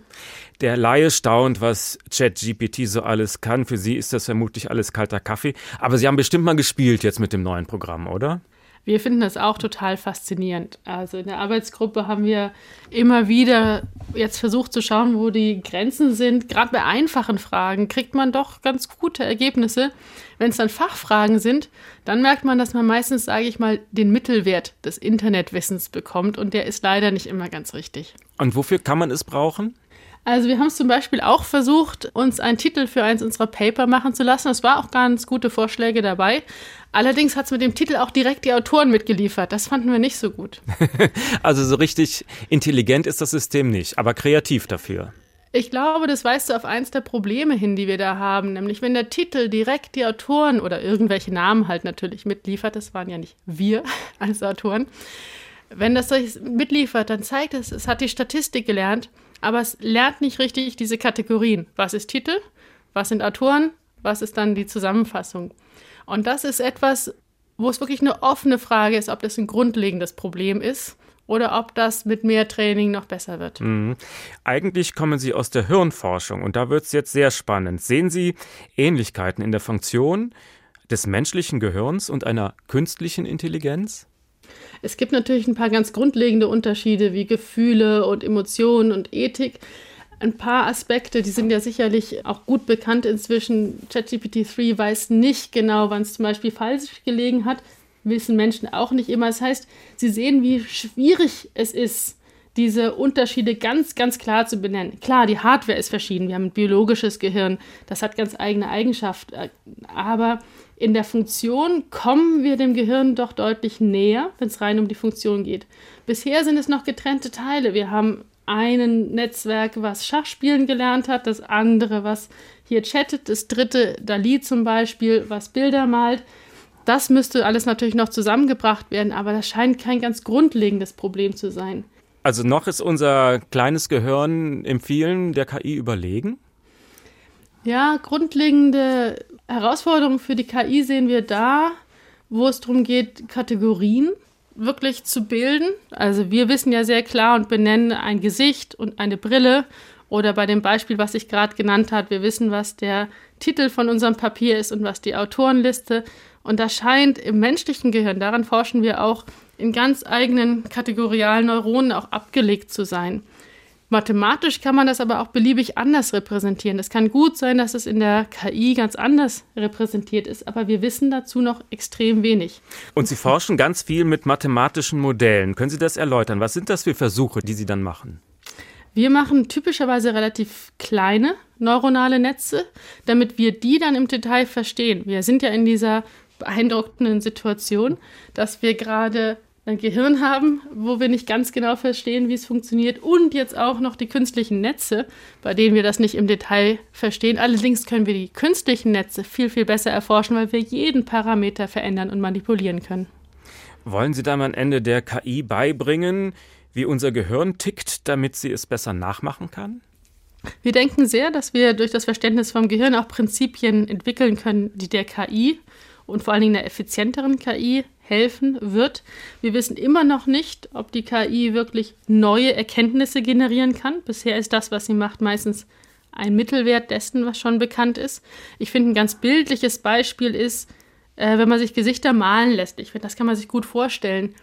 Der Laie staunt, was ChatGPT so alles kann. Für Sie ist das vermutlich alles kalter Kaffee. Aber Sie haben bestimmt mal gespielt jetzt mit dem neuen Programm, oder? Wir finden das auch total faszinierend. Also in der Arbeitsgruppe haben wir immer wieder jetzt versucht zu schauen, wo die Grenzen sind. Gerade bei einfachen Fragen kriegt man doch ganz gute Ergebnisse. Wenn es dann Fachfragen sind, dann merkt man, dass man meistens, sage ich mal, den Mittelwert des Internetwissens bekommt und der ist leider nicht immer ganz richtig. Und wofür kann man es brauchen? Also wir haben es zum Beispiel auch versucht, uns einen Titel für eins unserer Paper machen zu lassen. Es war auch ganz gute Vorschläge dabei. Allerdings hat es mit dem Titel auch direkt die Autoren mitgeliefert. Das fanden wir nicht so gut. also so richtig intelligent ist das System nicht, aber kreativ dafür. Ich glaube, das weist so auf eins der Probleme hin, die wir da haben. Nämlich, wenn der Titel direkt die Autoren oder irgendwelche Namen halt natürlich mitliefert, das waren ja nicht wir als Autoren. Wenn das mitliefert, dann zeigt es, es hat die Statistik gelernt, aber es lernt nicht richtig diese Kategorien. Was ist Titel? Was sind Autoren? Was ist dann die Zusammenfassung? Und das ist etwas, wo es wirklich eine offene Frage ist, ob das ein grundlegendes Problem ist oder ob das mit mehr Training noch besser wird. Mhm. Eigentlich kommen Sie aus der Hirnforschung und da wird es jetzt sehr spannend. Sehen Sie Ähnlichkeiten in der Funktion des menschlichen Gehirns und einer künstlichen Intelligenz? Es gibt natürlich ein paar ganz grundlegende Unterschiede wie Gefühle und Emotionen und Ethik. Ein paar Aspekte, die sind ja sicherlich auch gut bekannt inzwischen. ChatGPT 3 weiß nicht genau, wann es zum Beispiel falsch gelegen hat. Wissen Menschen auch nicht immer. Das heißt, sie sehen, wie schwierig es ist, diese Unterschiede ganz, ganz klar zu benennen. Klar, die Hardware ist verschieden. Wir haben ein biologisches Gehirn, das hat ganz eigene Eigenschaften. Aber in der Funktion kommen wir dem Gehirn doch deutlich näher, wenn es rein um die Funktion geht. Bisher sind es noch getrennte Teile. Wir haben ein Netzwerk, was Schachspielen gelernt hat, das andere, was hier chattet, das dritte, Dali zum Beispiel, was Bilder malt. Das müsste alles natürlich noch zusammengebracht werden, aber das scheint kein ganz grundlegendes Problem zu sein. Also noch ist unser kleines Gehirn im vielen der KI überlegen? Ja, grundlegende Herausforderungen für die KI sehen wir da, wo es darum geht, Kategorien wirklich zu bilden. Also wir wissen ja sehr klar und benennen ein Gesicht und eine Brille. Oder bei dem Beispiel, was ich gerade genannt habe, wir wissen, was der Titel von unserem Papier ist und was die Autorenliste. Und das scheint im menschlichen Gehirn, daran forschen wir auch, in ganz eigenen kategorialen Neuronen auch abgelegt zu sein. Mathematisch kann man das aber auch beliebig anders repräsentieren. Es kann gut sein, dass es in der KI ganz anders repräsentiert ist, aber wir wissen dazu noch extrem wenig. Und Sie forschen ganz viel mit mathematischen Modellen. Können Sie das erläutern? Was sind das für Versuche, die Sie dann machen? Wir machen typischerweise relativ kleine neuronale Netze, damit wir die dann im Detail verstehen. Wir sind ja in dieser beeindruckenden Situation, dass wir gerade ein Gehirn haben, wo wir nicht ganz genau verstehen, wie es funktioniert und jetzt auch noch die künstlichen Netze, bei denen wir das nicht im Detail verstehen. Allerdings können wir die künstlichen Netze viel, viel besser erforschen, weil wir jeden Parameter verändern und manipulieren können. Wollen Sie dann am Ende der KI beibringen, wie unser Gehirn tickt, damit sie es besser nachmachen kann? Wir denken sehr, dass wir durch das Verständnis vom Gehirn auch Prinzipien entwickeln können, die der KI und vor allen Dingen der effizienteren KI helfen wird. Wir wissen immer noch nicht, ob die KI wirklich neue Erkenntnisse generieren kann. Bisher ist das, was sie macht, meistens ein Mittelwert dessen, was schon bekannt ist. Ich finde, ein ganz bildliches Beispiel ist, äh, wenn man sich Gesichter malen lässt. Ich finde, das kann man sich gut vorstellen.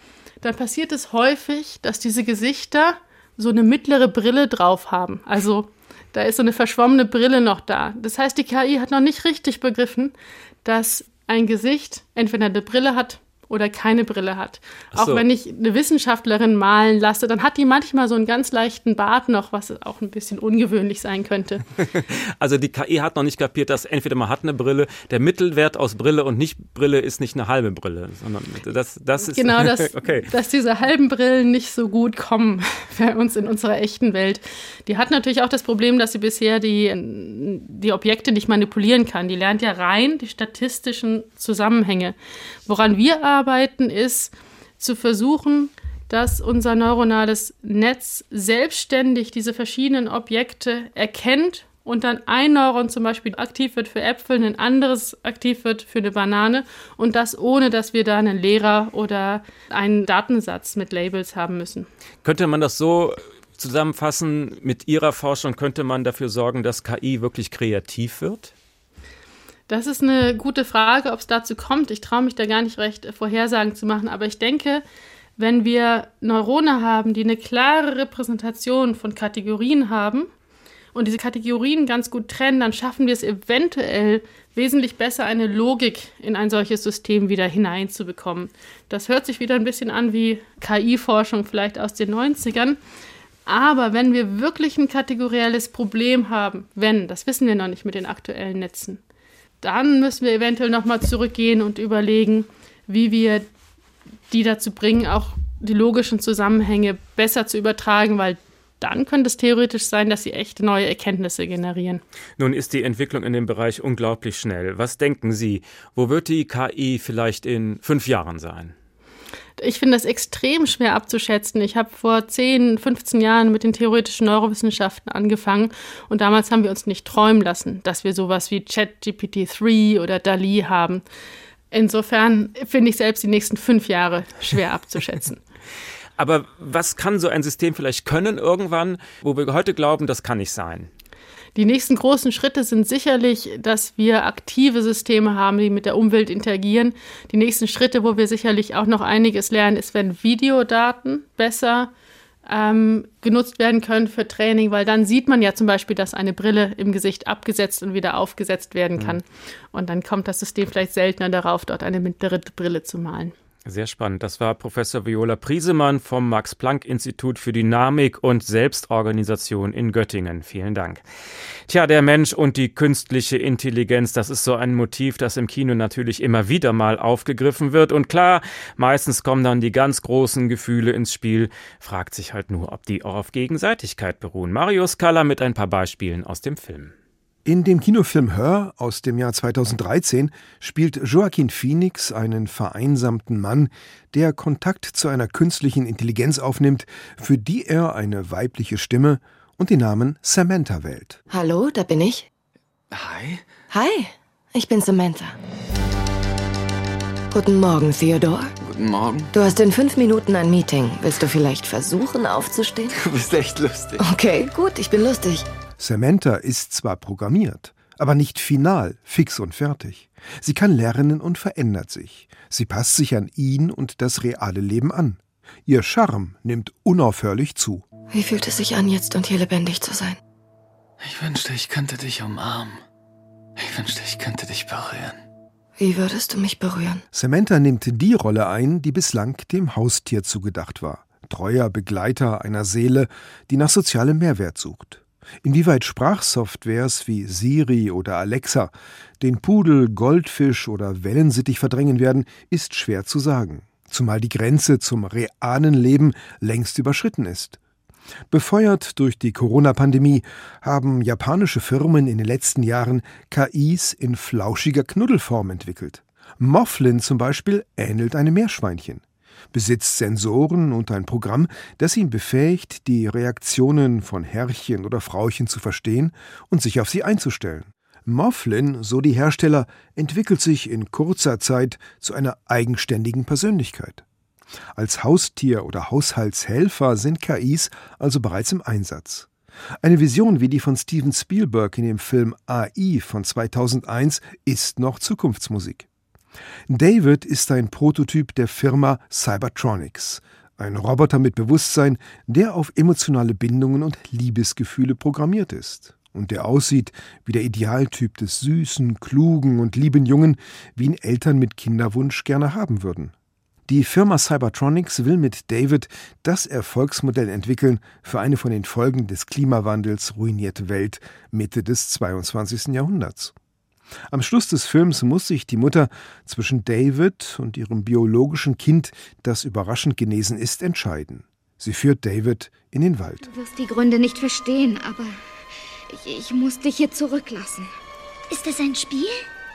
Dann passiert es häufig, dass diese Gesichter so eine mittlere Brille drauf haben. Also da ist so eine verschwommene Brille noch da. Das heißt, die KI hat noch nicht richtig begriffen, dass ein Gesicht entweder eine Brille hat oder keine Brille hat. So. Auch wenn ich eine Wissenschaftlerin malen lasse, dann hat die manchmal so einen ganz leichten Bart noch, was auch ein bisschen ungewöhnlich sein könnte. also die KI hat noch nicht kapiert, dass entweder man hat eine Brille, der Mittelwert aus Brille und Nicht-Brille ist nicht eine halbe Brille, sondern das, das ist... Genau, dass, okay. dass diese halben Brillen nicht so gut kommen bei uns in unserer echten Welt. Die hat natürlich auch das Problem, dass sie bisher die, die Objekte nicht manipulieren kann. Die lernt ja rein die statistischen Zusammenhänge. Woran wir arbeiten, ist zu versuchen, dass unser neuronales Netz selbstständig diese verschiedenen Objekte erkennt und dann ein Neuron zum Beispiel aktiv wird für Äpfel, ein anderes aktiv wird für eine Banane und das ohne, dass wir da einen Lehrer oder einen Datensatz mit Labels haben müssen. Könnte man das so zusammenfassen, mit Ihrer Forschung könnte man dafür sorgen, dass KI wirklich kreativ wird? Das ist eine gute Frage, ob es dazu kommt. Ich traue mich da gar nicht recht, Vorhersagen zu machen. Aber ich denke, wenn wir Neurone haben, die eine klare Repräsentation von Kategorien haben und diese Kategorien ganz gut trennen, dann schaffen wir es eventuell wesentlich besser, eine Logik in ein solches System wieder hineinzubekommen. Das hört sich wieder ein bisschen an wie KI-Forschung vielleicht aus den 90ern. Aber wenn wir wirklich ein kategorielles Problem haben, wenn, das wissen wir noch nicht mit den aktuellen Netzen, dann müssen wir eventuell nochmal zurückgehen und überlegen, wie wir die dazu bringen, auch die logischen Zusammenhänge besser zu übertragen, weil dann könnte es theoretisch sein, dass sie echte neue Erkenntnisse generieren. Nun ist die Entwicklung in dem Bereich unglaublich schnell. Was denken Sie, wo wird die KI vielleicht in fünf Jahren sein? Ich finde das extrem schwer abzuschätzen. Ich habe vor 10, 15 Jahren mit den theoretischen Neurowissenschaften angefangen und damals haben wir uns nicht träumen lassen, dass wir sowas wie ChatGPT-3 oder DALI haben. Insofern finde ich selbst die nächsten fünf Jahre schwer abzuschätzen. Aber was kann so ein System vielleicht können irgendwann, wo wir heute glauben, das kann nicht sein? Die nächsten großen Schritte sind sicherlich, dass wir aktive Systeme haben, die mit der Umwelt interagieren. Die nächsten Schritte, wo wir sicherlich auch noch einiges lernen, ist, wenn Videodaten besser ähm, genutzt werden können für Training, weil dann sieht man ja zum Beispiel, dass eine Brille im Gesicht abgesetzt und wieder aufgesetzt werden kann. Mhm. Und dann kommt das System vielleicht seltener darauf, dort eine mittlere Brille zu malen. Sehr spannend. Das war Professor Viola Priesemann vom Max-Planck-Institut für Dynamik und Selbstorganisation in Göttingen. Vielen Dank. Tja, der Mensch und die künstliche Intelligenz, das ist so ein Motiv, das im Kino natürlich immer wieder mal aufgegriffen wird. Und klar, meistens kommen dann die ganz großen Gefühle ins Spiel. Fragt sich halt nur, ob die auch auf Gegenseitigkeit beruhen. Marius Kaller mit ein paar Beispielen aus dem Film. In dem Kinofilm Her aus dem Jahr 2013 spielt Joaquin Phoenix einen vereinsamten Mann, der Kontakt zu einer künstlichen Intelligenz aufnimmt, für die er eine weibliche Stimme und den Namen Samantha wählt. Hallo, da bin ich. Hi. Hi, ich bin Samantha. Guten Morgen, Theodore. Guten Morgen. Du hast in fünf Minuten ein Meeting. Willst du vielleicht versuchen, aufzustehen? Du bist echt lustig. Okay, gut, ich bin lustig. Samantha ist zwar programmiert, aber nicht final, fix und fertig. Sie kann lernen und verändert sich. Sie passt sich an ihn und das reale Leben an. Ihr Charme nimmt unaufhörlich zu. Wie fühlt es sich an, jetzt und hier lebendig zu sein? Ich wünschte, ich könnte dich umarmen. Ich wünschte, ich könnte dich berühren. Wie würdest du mich berühren? Samantha nimmt die Rolle ein, die bislang dem Haustier zugedacht war. Treuer Begleiter einer Seele, die nach sozialem Mehrwert sucht. Inwieweit Sprachsoftwares wie Siri oder Alexa den Pudel, Goldfisch oder Wellensittich verdrängen werden, ist schwer zu sagen, zumal die Grenze zum realen Leben längst überschritten ist. Befeuert durch die Corona-Pandemie haben japanische Firmen in den letzten Jahren KIs in flauschiger Knuddelform entwickelt. Mofflin zum Beispiel ähnelt einem Meerschweinchen besitzt Sensoren und ein Programm, das ihn befähigt, die Reaktionen von Herrchen oder Frauchen zu verstehen und sich auf sie einzustellen. Mofflin, so die Hersteller, entwickelt sich in kurzer Zeit zu einer eigenständigen Persönlichkeit. Als Haustier oder Haushaltshelfer sind KIs also bereits im Einsatz. Eine Vision wie die von Steven Spielberg in dem Film AI von 2001 ist noch Zukunftsmusik. David ist ein Prototyp der Firma Cybertronics, ein Roboter mit Bewusstsein, der auf emotionale Bindungen und Liebesgefühle programmiert ist und der aussieht wie der Idealtyp des süßen, klugen und lieben Jungen, wie ihn Eltern mit Kinderwunsch gerne haben würden. Die Firma Cybertronics will mit David das Erfolgsmodell entwickeln für eine von den Folgen des Klimawandels ruinierte Welt Mitte des 22. Jahrhunderts. Am Schluss des Films muss sich die Mutter zwischen David und ihrem biologischen Kind, das überraschend genesen ist, entscheiden. Sie führt David in den Wald. Du wirst die Gründe nicht verstehen, aber ich, ich muss dich hier zurücklassen. Ist das ein Spiel?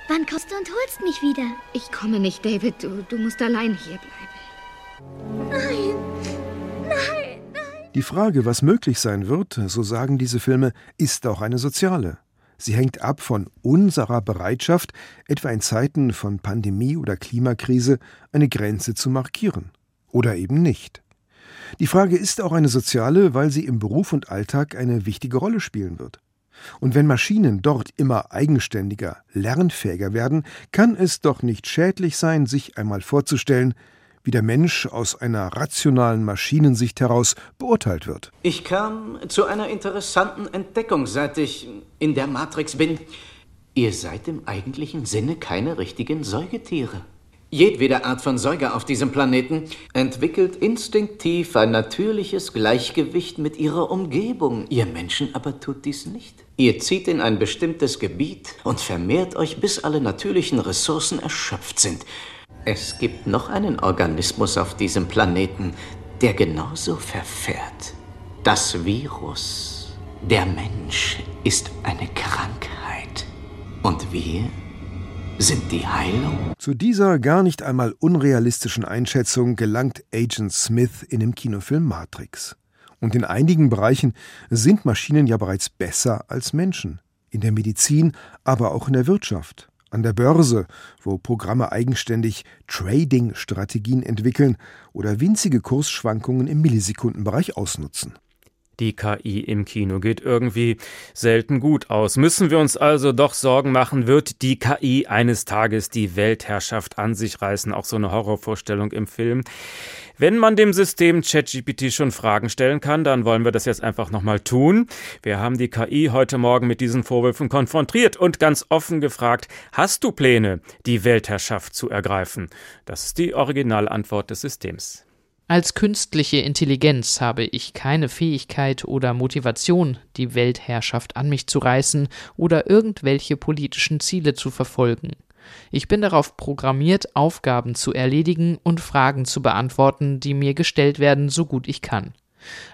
Wann kommst du und holst mich wieder? Ich komme nicht, David. Du, du musst allein hier bleiben. Nein, nein, nein. Die Frage, was möglich sein wird, so sagen diese Filme, ist auch eine soziale. Sie hängt ab von unserer Bereitschaft, etwa in Zeiten von Pandemie oder Klimakrise eine Grenze zu markieren. Oder eben nicht. Die Frage ist auch eine soziale, weil sie im Beruf und Alltag eine wichtige Rolle spielen wird. Und wenn Maschinen dort immer eigenständiger, lernfähiger werden, kann es doch nicht schädlich sein, sich einmal vorzustellen, wie der Mensch aus einer rationalen Maschinensicht heraus beurteilt wird. Ich kam zu einer interessanten Entdeckung, seit ich in der Matrix bin. Ihr seid im eigentlichen Sinne keine richtigen Säugetiere. Jedwede Art von Säuger auf diesem Planeten entwickelt instinktiv ein natürliches Gleichgewicht mit ihrer Umgebung. Ihr Menschen aber tut dies nicht. Ihr zieht in ein bestimmtes Gebiet und vermehrt euch, bis alle natürlichen Ressourcen erschöpft sind. Es gibt noch einen Organismus auf diesem Planeten, der genauso verfährt. Das Virus. Der Mensch ist eine Krankheit. Und wir sind die Heilung? Zu dieser gar nicht einmal unrealistischen Einschätzung gelangt Agent Smith in dem Kinofilm Matrix. Und in einigen Bereichen sind Maschinen ja bereits besser als Menschen. In der Medizin, aber auch in der Wirtschaft an der Börse, wo Programme eigenständig Trading-Strategien entwickeln oder winzige Kursschwankungen im Millisekundenbereich ausnutzen. Die KI im Kino geht irgendwie selten gut aus. Müssen wir uns also doch Sorgen machen, wird die KI eines Tages die Weltherrschaft an sich reißen? Auch so eine Horrorvorstellung im Film. Wenn man dem System ChatGPT schon Fragen stellen kann, dann wollen wir das jetzt einfach nochmal tun. Wir haben die KI heute Morgen mit diesen Vorwürfen konfrontiert und ganz offen gefragt, hast du Pläne, die Weltherrschaft zu ergreifen? Das ist die Originalantwort des Systems. Als künstliche Intelligenz habe ich keine Fähigkeit oder Motivation, die Weltherrschaft an mich zu reißen oder irgendwelche politischen Ziele zu verfolgen. Ich bin darauf programmiert, Aufgaben zu erledigen und Fragen zu beantworten, die mir gestellt werden, so gut ich kann.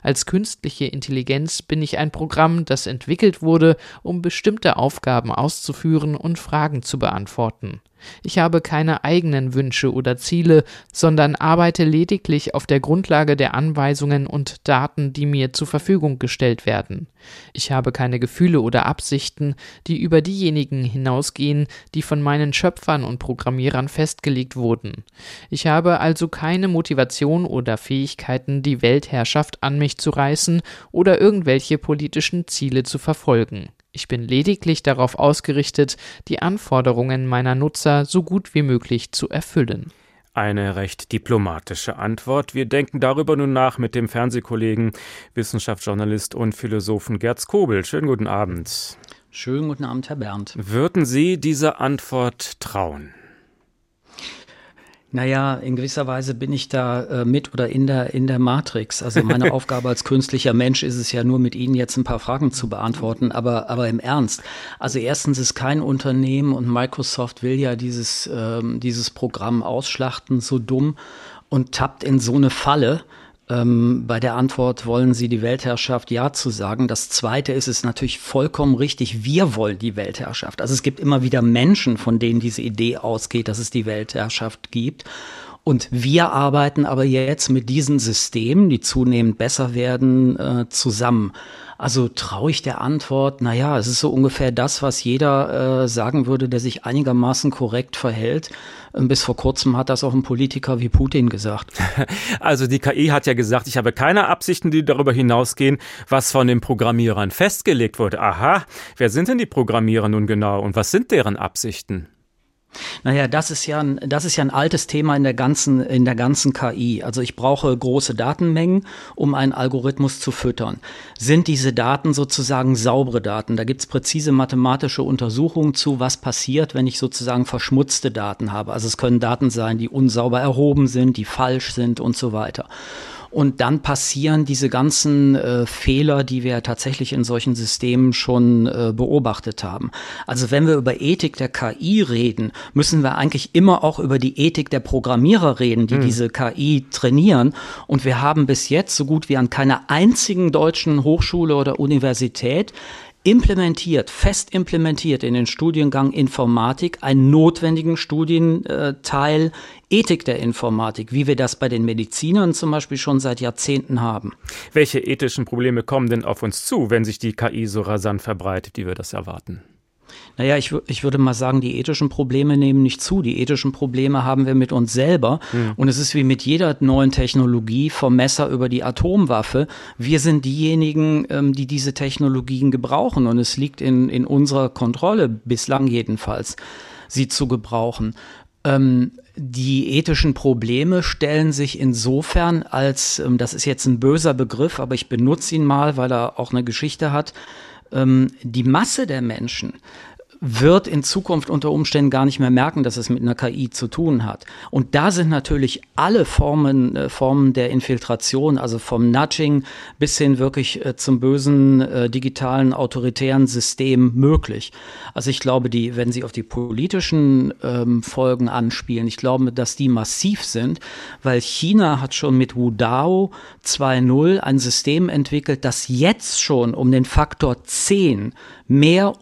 Als künstliche Intelligenz bin ich ein Programm, das entwickelt wurde, um bestimmte Aufgaben auszuführen und Fragen zu beantworten. Ich habe keine eigenen Wünsche oder Ziele, sondern arbeite lediglich auf der Grundlage der Anweisungen und Daten, die mir zur Verfügung gestellt werden. Ich habe keine Gefühle oder Absichten, die über diejenigen hinausgehen, die von meinen Schöpfern und Programmierern festgelegt wurden. Ich habe also keine Motivation oder Fähigkeiten, die Weltherrschaft an mich zu reißen oder irgendwelche politischen Ziele zu verfolgen. Ich bin lediglich darauf ausgerichtet, die Anforderungen meiner Nutzer so gut wie möglich zu erfüllen. Eine recht diplomatische Antwort. Wir denken darüber nun nach mit dem Fernsehkollegen, Wissenschaftsjournalist und Philosophen Gerz Kobel. Schönen guten Abend. Schönen guten Abend, Herr Bernd. Würden Sie dieser Antwort trauen? Naja, in gewisser Weise bin ich da äh, mit oder in der, in der Matrix. Also meine Aufgabe als künstlicher Mensch ist es ja nur, mit Ihnen jetzt ein paar Fragen zu beantworten, aber, aber im Ernst. Also erstens ist kein Unternehmen und Microsoft will ja dieses, ähm, dieses Programm ausschlachten, so dumm und tappt in so eine Falle ähm, bei der Antwort wollen Sie die Weltherrschaft ja zu sagen. Das zweite ist es natürlich vollkommen richtig. Wir wollen die Weltherrschaft. Also es gibt immer wieder Menschen, von denen diese Idee ausgeht, dass es die Weltherrschaft gibt. Und wir arbeiten aber jetzt mit diesen Systemen, die zunehmend besser werden, äh, zusammen. Also traue ich der Antwort, naja, es ist so ungefähr das, was jeder äh, sagen würde, der sich einigermaßen korrekt verhält. Ähm, bis vor kurzem hat das auch ein Politiker wie Putin gesagt. Also die KI hat ja gesagt, ich habe keine Absichten, die darüber hinausgehen, was von den Programmierern festgelegt wurde. Aha, wer sind denn die Programmierer nun genau und was sind deren Absichten? Naja, das ist ja ein, das ist ja ein altes Thema in der ganzen, in der ganzen KI. Also ich brauche große Datenmengen, um einen Algorithmus zu füttern. Sind diese Daten sozusagen saubere Daten? Da gibt es präzise mathematische Untersuchungen zu, was passiert, wenn ich sozusagen verschmutzte Daten habe. Also es können Daten sein, die unsauber erhoben sind, die falsch sind und so weiter. Und dann passieren diese ganzen äh, Fehler, die wir tatsächlich in solchen Systemen schon äh, beobachtet haben. Also wenn wir über Ethik der KI reden, müssen wir eigentlich immer auch über die Ethik der Programmierer reden, die mhm. diese KI trainieren. Und wir haben bis jetzt so gut wie an keiner einzigen deutschen Hochschule oder Universität implementiert, fest implementiert in den Studiengang Informatik einen notwendigen Studienteil Ethik der Informatik, wie wir das bei den Medizinern zum Beispiel schon seit Jahrzehnten haben. Welche ethischen Probleme kommen denn auf uns zu, wenn sich die KI so rasant verbreitet, wie wir das erwarten? Naja, ich, ich würde mal sagen, die ethischen Probleme nehmen nicht zu. Die ethischen Probleme haben wir mit uns selber. Mhm. Und es ist wie mit jeder neuen Technologie, vom Messer über die Atomwaffe. Wir sind diejenigen, ähm, die diese Technologien gebrauchen. Und es liegt in, in unserer Kontrolle, bislang jedenfalls, sie zu gebrauchen. Ähm, die ethischen Probleme stellen sich insofern als, ähm, das ist jetzt ein böser Begriff, aber ich benutze ihn mal, weil er auch eine Geschichte hat, ähm, die Masse der Menschen wird in Zukunft unter Umständen gar nicht mehr merken, dass es mit einer KI zu tun hat. Und da sind natürlich alle Formen, äh, Formen der Infiltration, also vom Nudging bis hin wirklich äh, zum bösen äh, digitalen autoritären System möglich. Also ich glaube, die, wenn Sie auf die politischen ähm, Folgen anspielen, ich glaube, dass die massiv sind, weil China hat schon mit Wudao 2.0 ein System entwickelt, das jetzt schon um den Faktor 10 mehr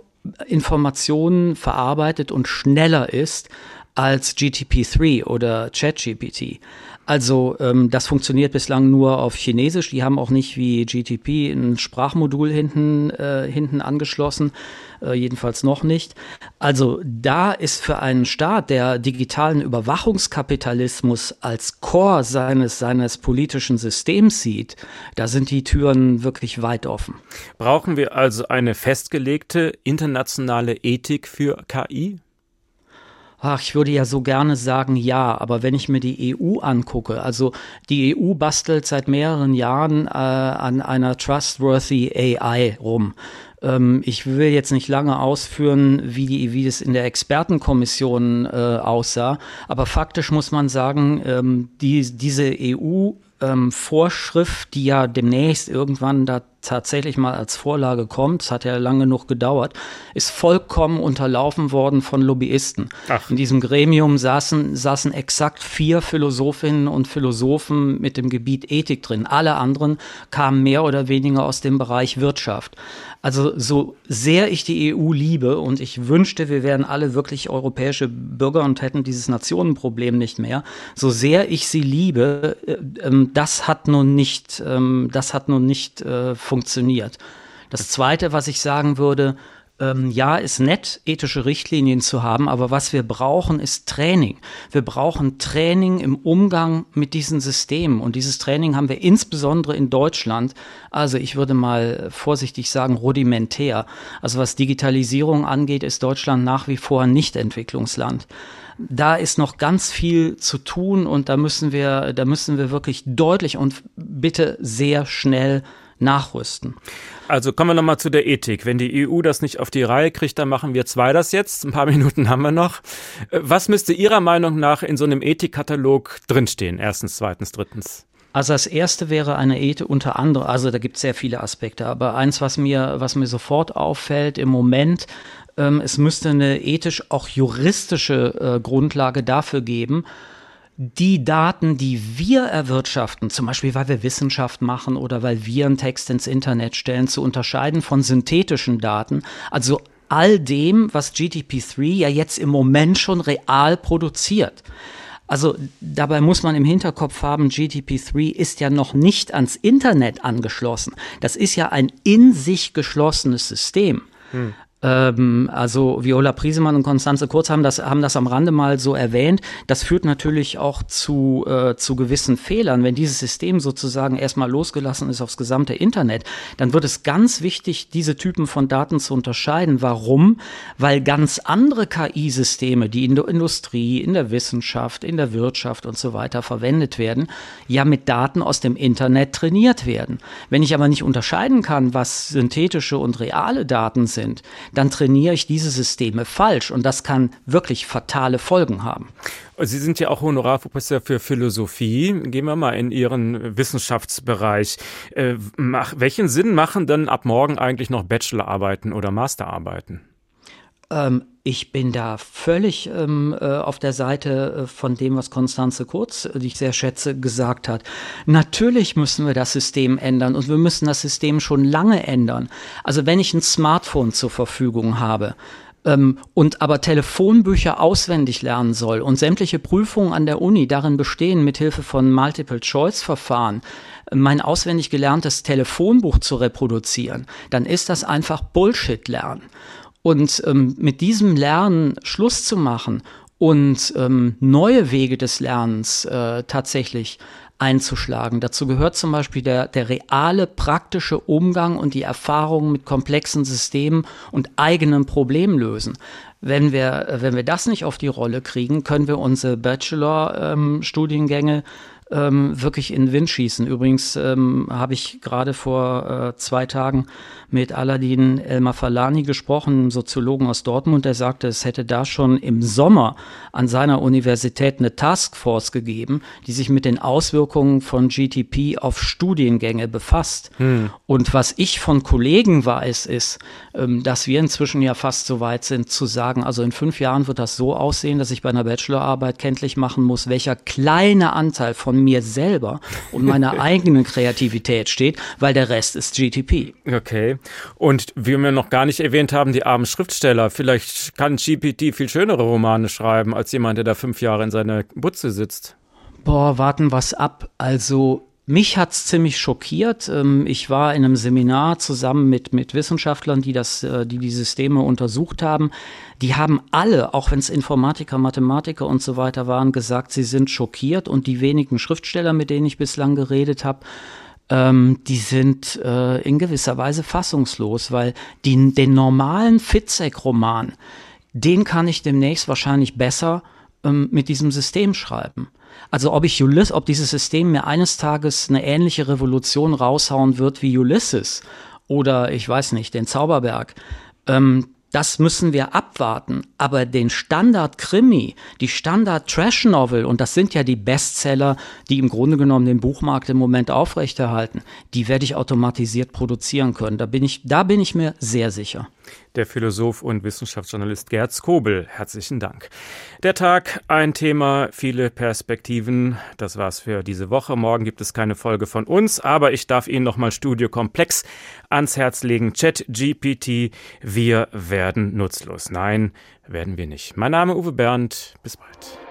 Informationen verarbeitet und schneller ist als GTP3 oder ChatGPT. Also ähm, das funktioniert bislang nur auf Chinesisch. Die haben auch nicht wie GTP ein Sprachmodul hinten, äh, hinten angeschlossen, äh, jedenfalls noch nicht. Also da ist für einen Staat, der digitalen Überwachungskapitalismus als Core seines, seines politischen Systems sieht, da sind die Türen wirklich weit offen. Brauchen wir also eine festgelegte internationale Ethik für KI? Ach, ich würde ja so gerne sagen, ja, aber wenn ich mir die EU angucke, also die EU bastelt seit mehreren Jahren äh, an einer trustworthy AI rum. Ähm, ich will jetzt nicht lange ausführen, wie, die, wie das in der Expertenkommission äh, aussah, aber faktisch muss man sagen, ähm, die, diese EU ähm, Vorschrift, die ja demnächst irgendwann da tatsächlich mal als Vorlage kommt, es hat ja lange genug gedauert, ist vollkommen unterlaufen worden von Lobbyisten. Ach. In diesem Gremium saßen, saßen exakt vier Philosophinnen und Philosophen mit dem Gebiet Ethik drin. Alle anderen kamen mehr oder weniger aus dem Bereich Wirtschaft. Also so sehr ich die EU liebe und ich wünschte, wir wären alle wirklich europäische Bürger und hätten dieses Nationenproblem nicht mehr, so sehr ich sie liebe, äh, ähm, das hat nun nicht, ähm, das hat nun nicht äh, funktioniert. Das Zweite, was ich sagen würde, ähm, ja, ist nett, ethische Richtlinien zu haben, aber was wir brauchen, ist Training. Wir brauchen Training im Umgang mit diesen Systemen. Und dieses Training haben wir insbesondere in Deutschland. Also ich würde mal vorsichtig sagen, rudimentär. Also was Digitalisierung angeht, ist Deutschland nach wie vor nicht Entwicklungsland da ist noch ganz viel zu tun und da müssen wir, da müssen wir wirklich deutlich und bitte sehr schnell nachrüsten. Also kommen wir nochmal zu der Ethik. Wenn die EU das nicht auf die Reihe kriegt, dann machen wir zwei das jetzt. Ein paar Minuten haben wir noch. Äh, was müsste Ihrer Meinung nach in so einem Ethikkatalog drinstehen? Erstens, zweitens, drittens. Also das erste wäre eine Ethik unter anderem, also da gibt es sehr viele Aspekte, aber eins, was mir, was mir sofort auffällt im Moment, ähm, es müsste eine ethisch, auch juristische äh, Grundlage dafür geben, die Daten, die wir erwirtschaften, zum Beispiel weil wir Wissenschaft machen oder weil wir einen Text ins Internet stellen, zu unterscheiden von synthetischen Daten, also all dem, was GTP3 ja jetzt im Moment schon real produziert. Also dabei muss man im Hinterkopf haben, GTP3 ist ja noch nicht ans Internet angeschlossen. Das ist ja ein in sich geschlossenes System. Hm. Ähm, also Viola Priesemann und Konstanze Kurz haben das, haben das am Rande mal so erwähnt. Das führt natürlich auch zu, äh, zu gewissen Fehlern. Wenn dieses System sozusagen erstmal losgelassen ist aufs gesamte Internet, dann wird es ganz wichtig, diese Typen von Daten zu unterscheiden. Warum? Weil ganz andere KI-Systeme, die in der Industrie, in der Wissenschaft, in der Wirtschaft und so weiter verwendet werden, ja mit Daten aus dem Internet trainiert werden. Wenn ich aber nicht unterscheiden kann, was synthetische und reale Daten sind, dann trainiere ich diese Systeme falsch und das kann wirklich fatale Folgen haben. Sie sind ja auch Honorarprofessor für Philosophie. Gehen wir mal in Ihren Wissenschaftsbereich. Äh, welchen Sinn machen denn ab morgen eigentlich noch Bachelorarbeiten oder Masterarbeiten? Ähm, ich bin da völlig ähm, äh, auf der Seite äh, von dem, was Konstanze Kurz, äh, die ich sehr schätze, gesagt hat. Natürlich müssen wir das System ändern und wir müssen das System schon lange ändern. Also wenn ich ein Smartphone zur Verfügung habe, ähm, und aber Telefonbücher auswendig lernen soll und sämtliche Prüfungen an der Uni darin bestehen, mithilfe von Multiple-Choice-Verfahren, mein auswendig gelerntes Telefonbuch zu reproduzieren, dann ist das einfach Bullshit-Lernen. Und ähm, mit diesem Lernen Schluss zu machen und ähm, neue Wege des Lernens äh, tatsächlich einzuschlagen. Dazu gehört zum Beispiel der, der reale praktische Umgang und die Erfahrung mit komplexen Systemen und eigenen Problemlösen. Wenn wir, wenn wir das nicht auf die Rolle kriegen, können wir unsere Bachelor-Studiengänge ähm, ähm, wirklich in den Wind schießen. Übrigens ähm, habe ich gerade vor äh, zwei Tagen mit Aladin Elmar Falani gesprochen, einem Soziologen aus Dortmund, der sagte, es hätte da schon im Sommer an seiner Universität eine Taskforce gegeben, die sich mit den Auswirkungen von GTP auf Studiengänge befasst. Hm. Und was ich von Kollegen weiß, ist, ähm, dass wir inzwischen ja fast so weit sind zu sagen, also in fünf Jahren wird das so aussehen, dass ich bei einer Bachelorarbeit kenntlich machen muss, welcher kleine Anteil von mir selber und meiner eigenen Kreativität steht, weil der Rest ist GTP. Okay. Und wie wir noch gar nicht erwähnt haben, die armen Schriftsteller. Vielleicht kann GPT viel schönere Romane schreiben als jemand, der da fünf Jahre in seiner Butze sitzt. Boah, warten was ab. Also mich hat's ziemlich schockiert. Ähm, ich war in einem Seminar zusammen mit, mit Wissenschaftlern, die, das, äh, die die Systeme untersucht haben. Die haben alle, auch wenn es Informatiker, Mathematiker und so weiter waren, gesagt, sie sind schockiert. Und die wenigen Schriftsteller, mit denen ich bislang geredet habe, ähm, die sind äh, in gewisser Weise fassungslos, weil die, den normalen Fitzek-Roman, den kann ich demnächst wahrscheinlich besser ähm, mit diesem System schreiben. Also ob ich Ulysses, ob dieses System mir eines Tages eine ähnliche Revolution raushauen wird wie Ulysses oder ich weiß nicht, den Zauberberg, ähm, das müssen wir abwarten. Aber den Standard-Krimi, die Standard-Trash-Novel, und das sind ja die Bestseller, die im Grunde genommen den Buchmarkt im Moment aufrechterhalten, die werde ich automatisiert produzieren können. Da bin ich, da bin ich mir sehr sicher der Philosoph und Wissenschaftsjournalist Gerd Skobel. Herzlichen Dank. Der Tag, ein Thema, viele Perspektiven. Das war's für diese Woche. Morgen gibt es keine Folge von uns, aber ich darf Ihnen nochmal Studio Komplex ans Herz legen. Chat GPT, wir werden nutzlos. Nein, werden wir nicht. Mein Name Uwe Bernd. Bis bald.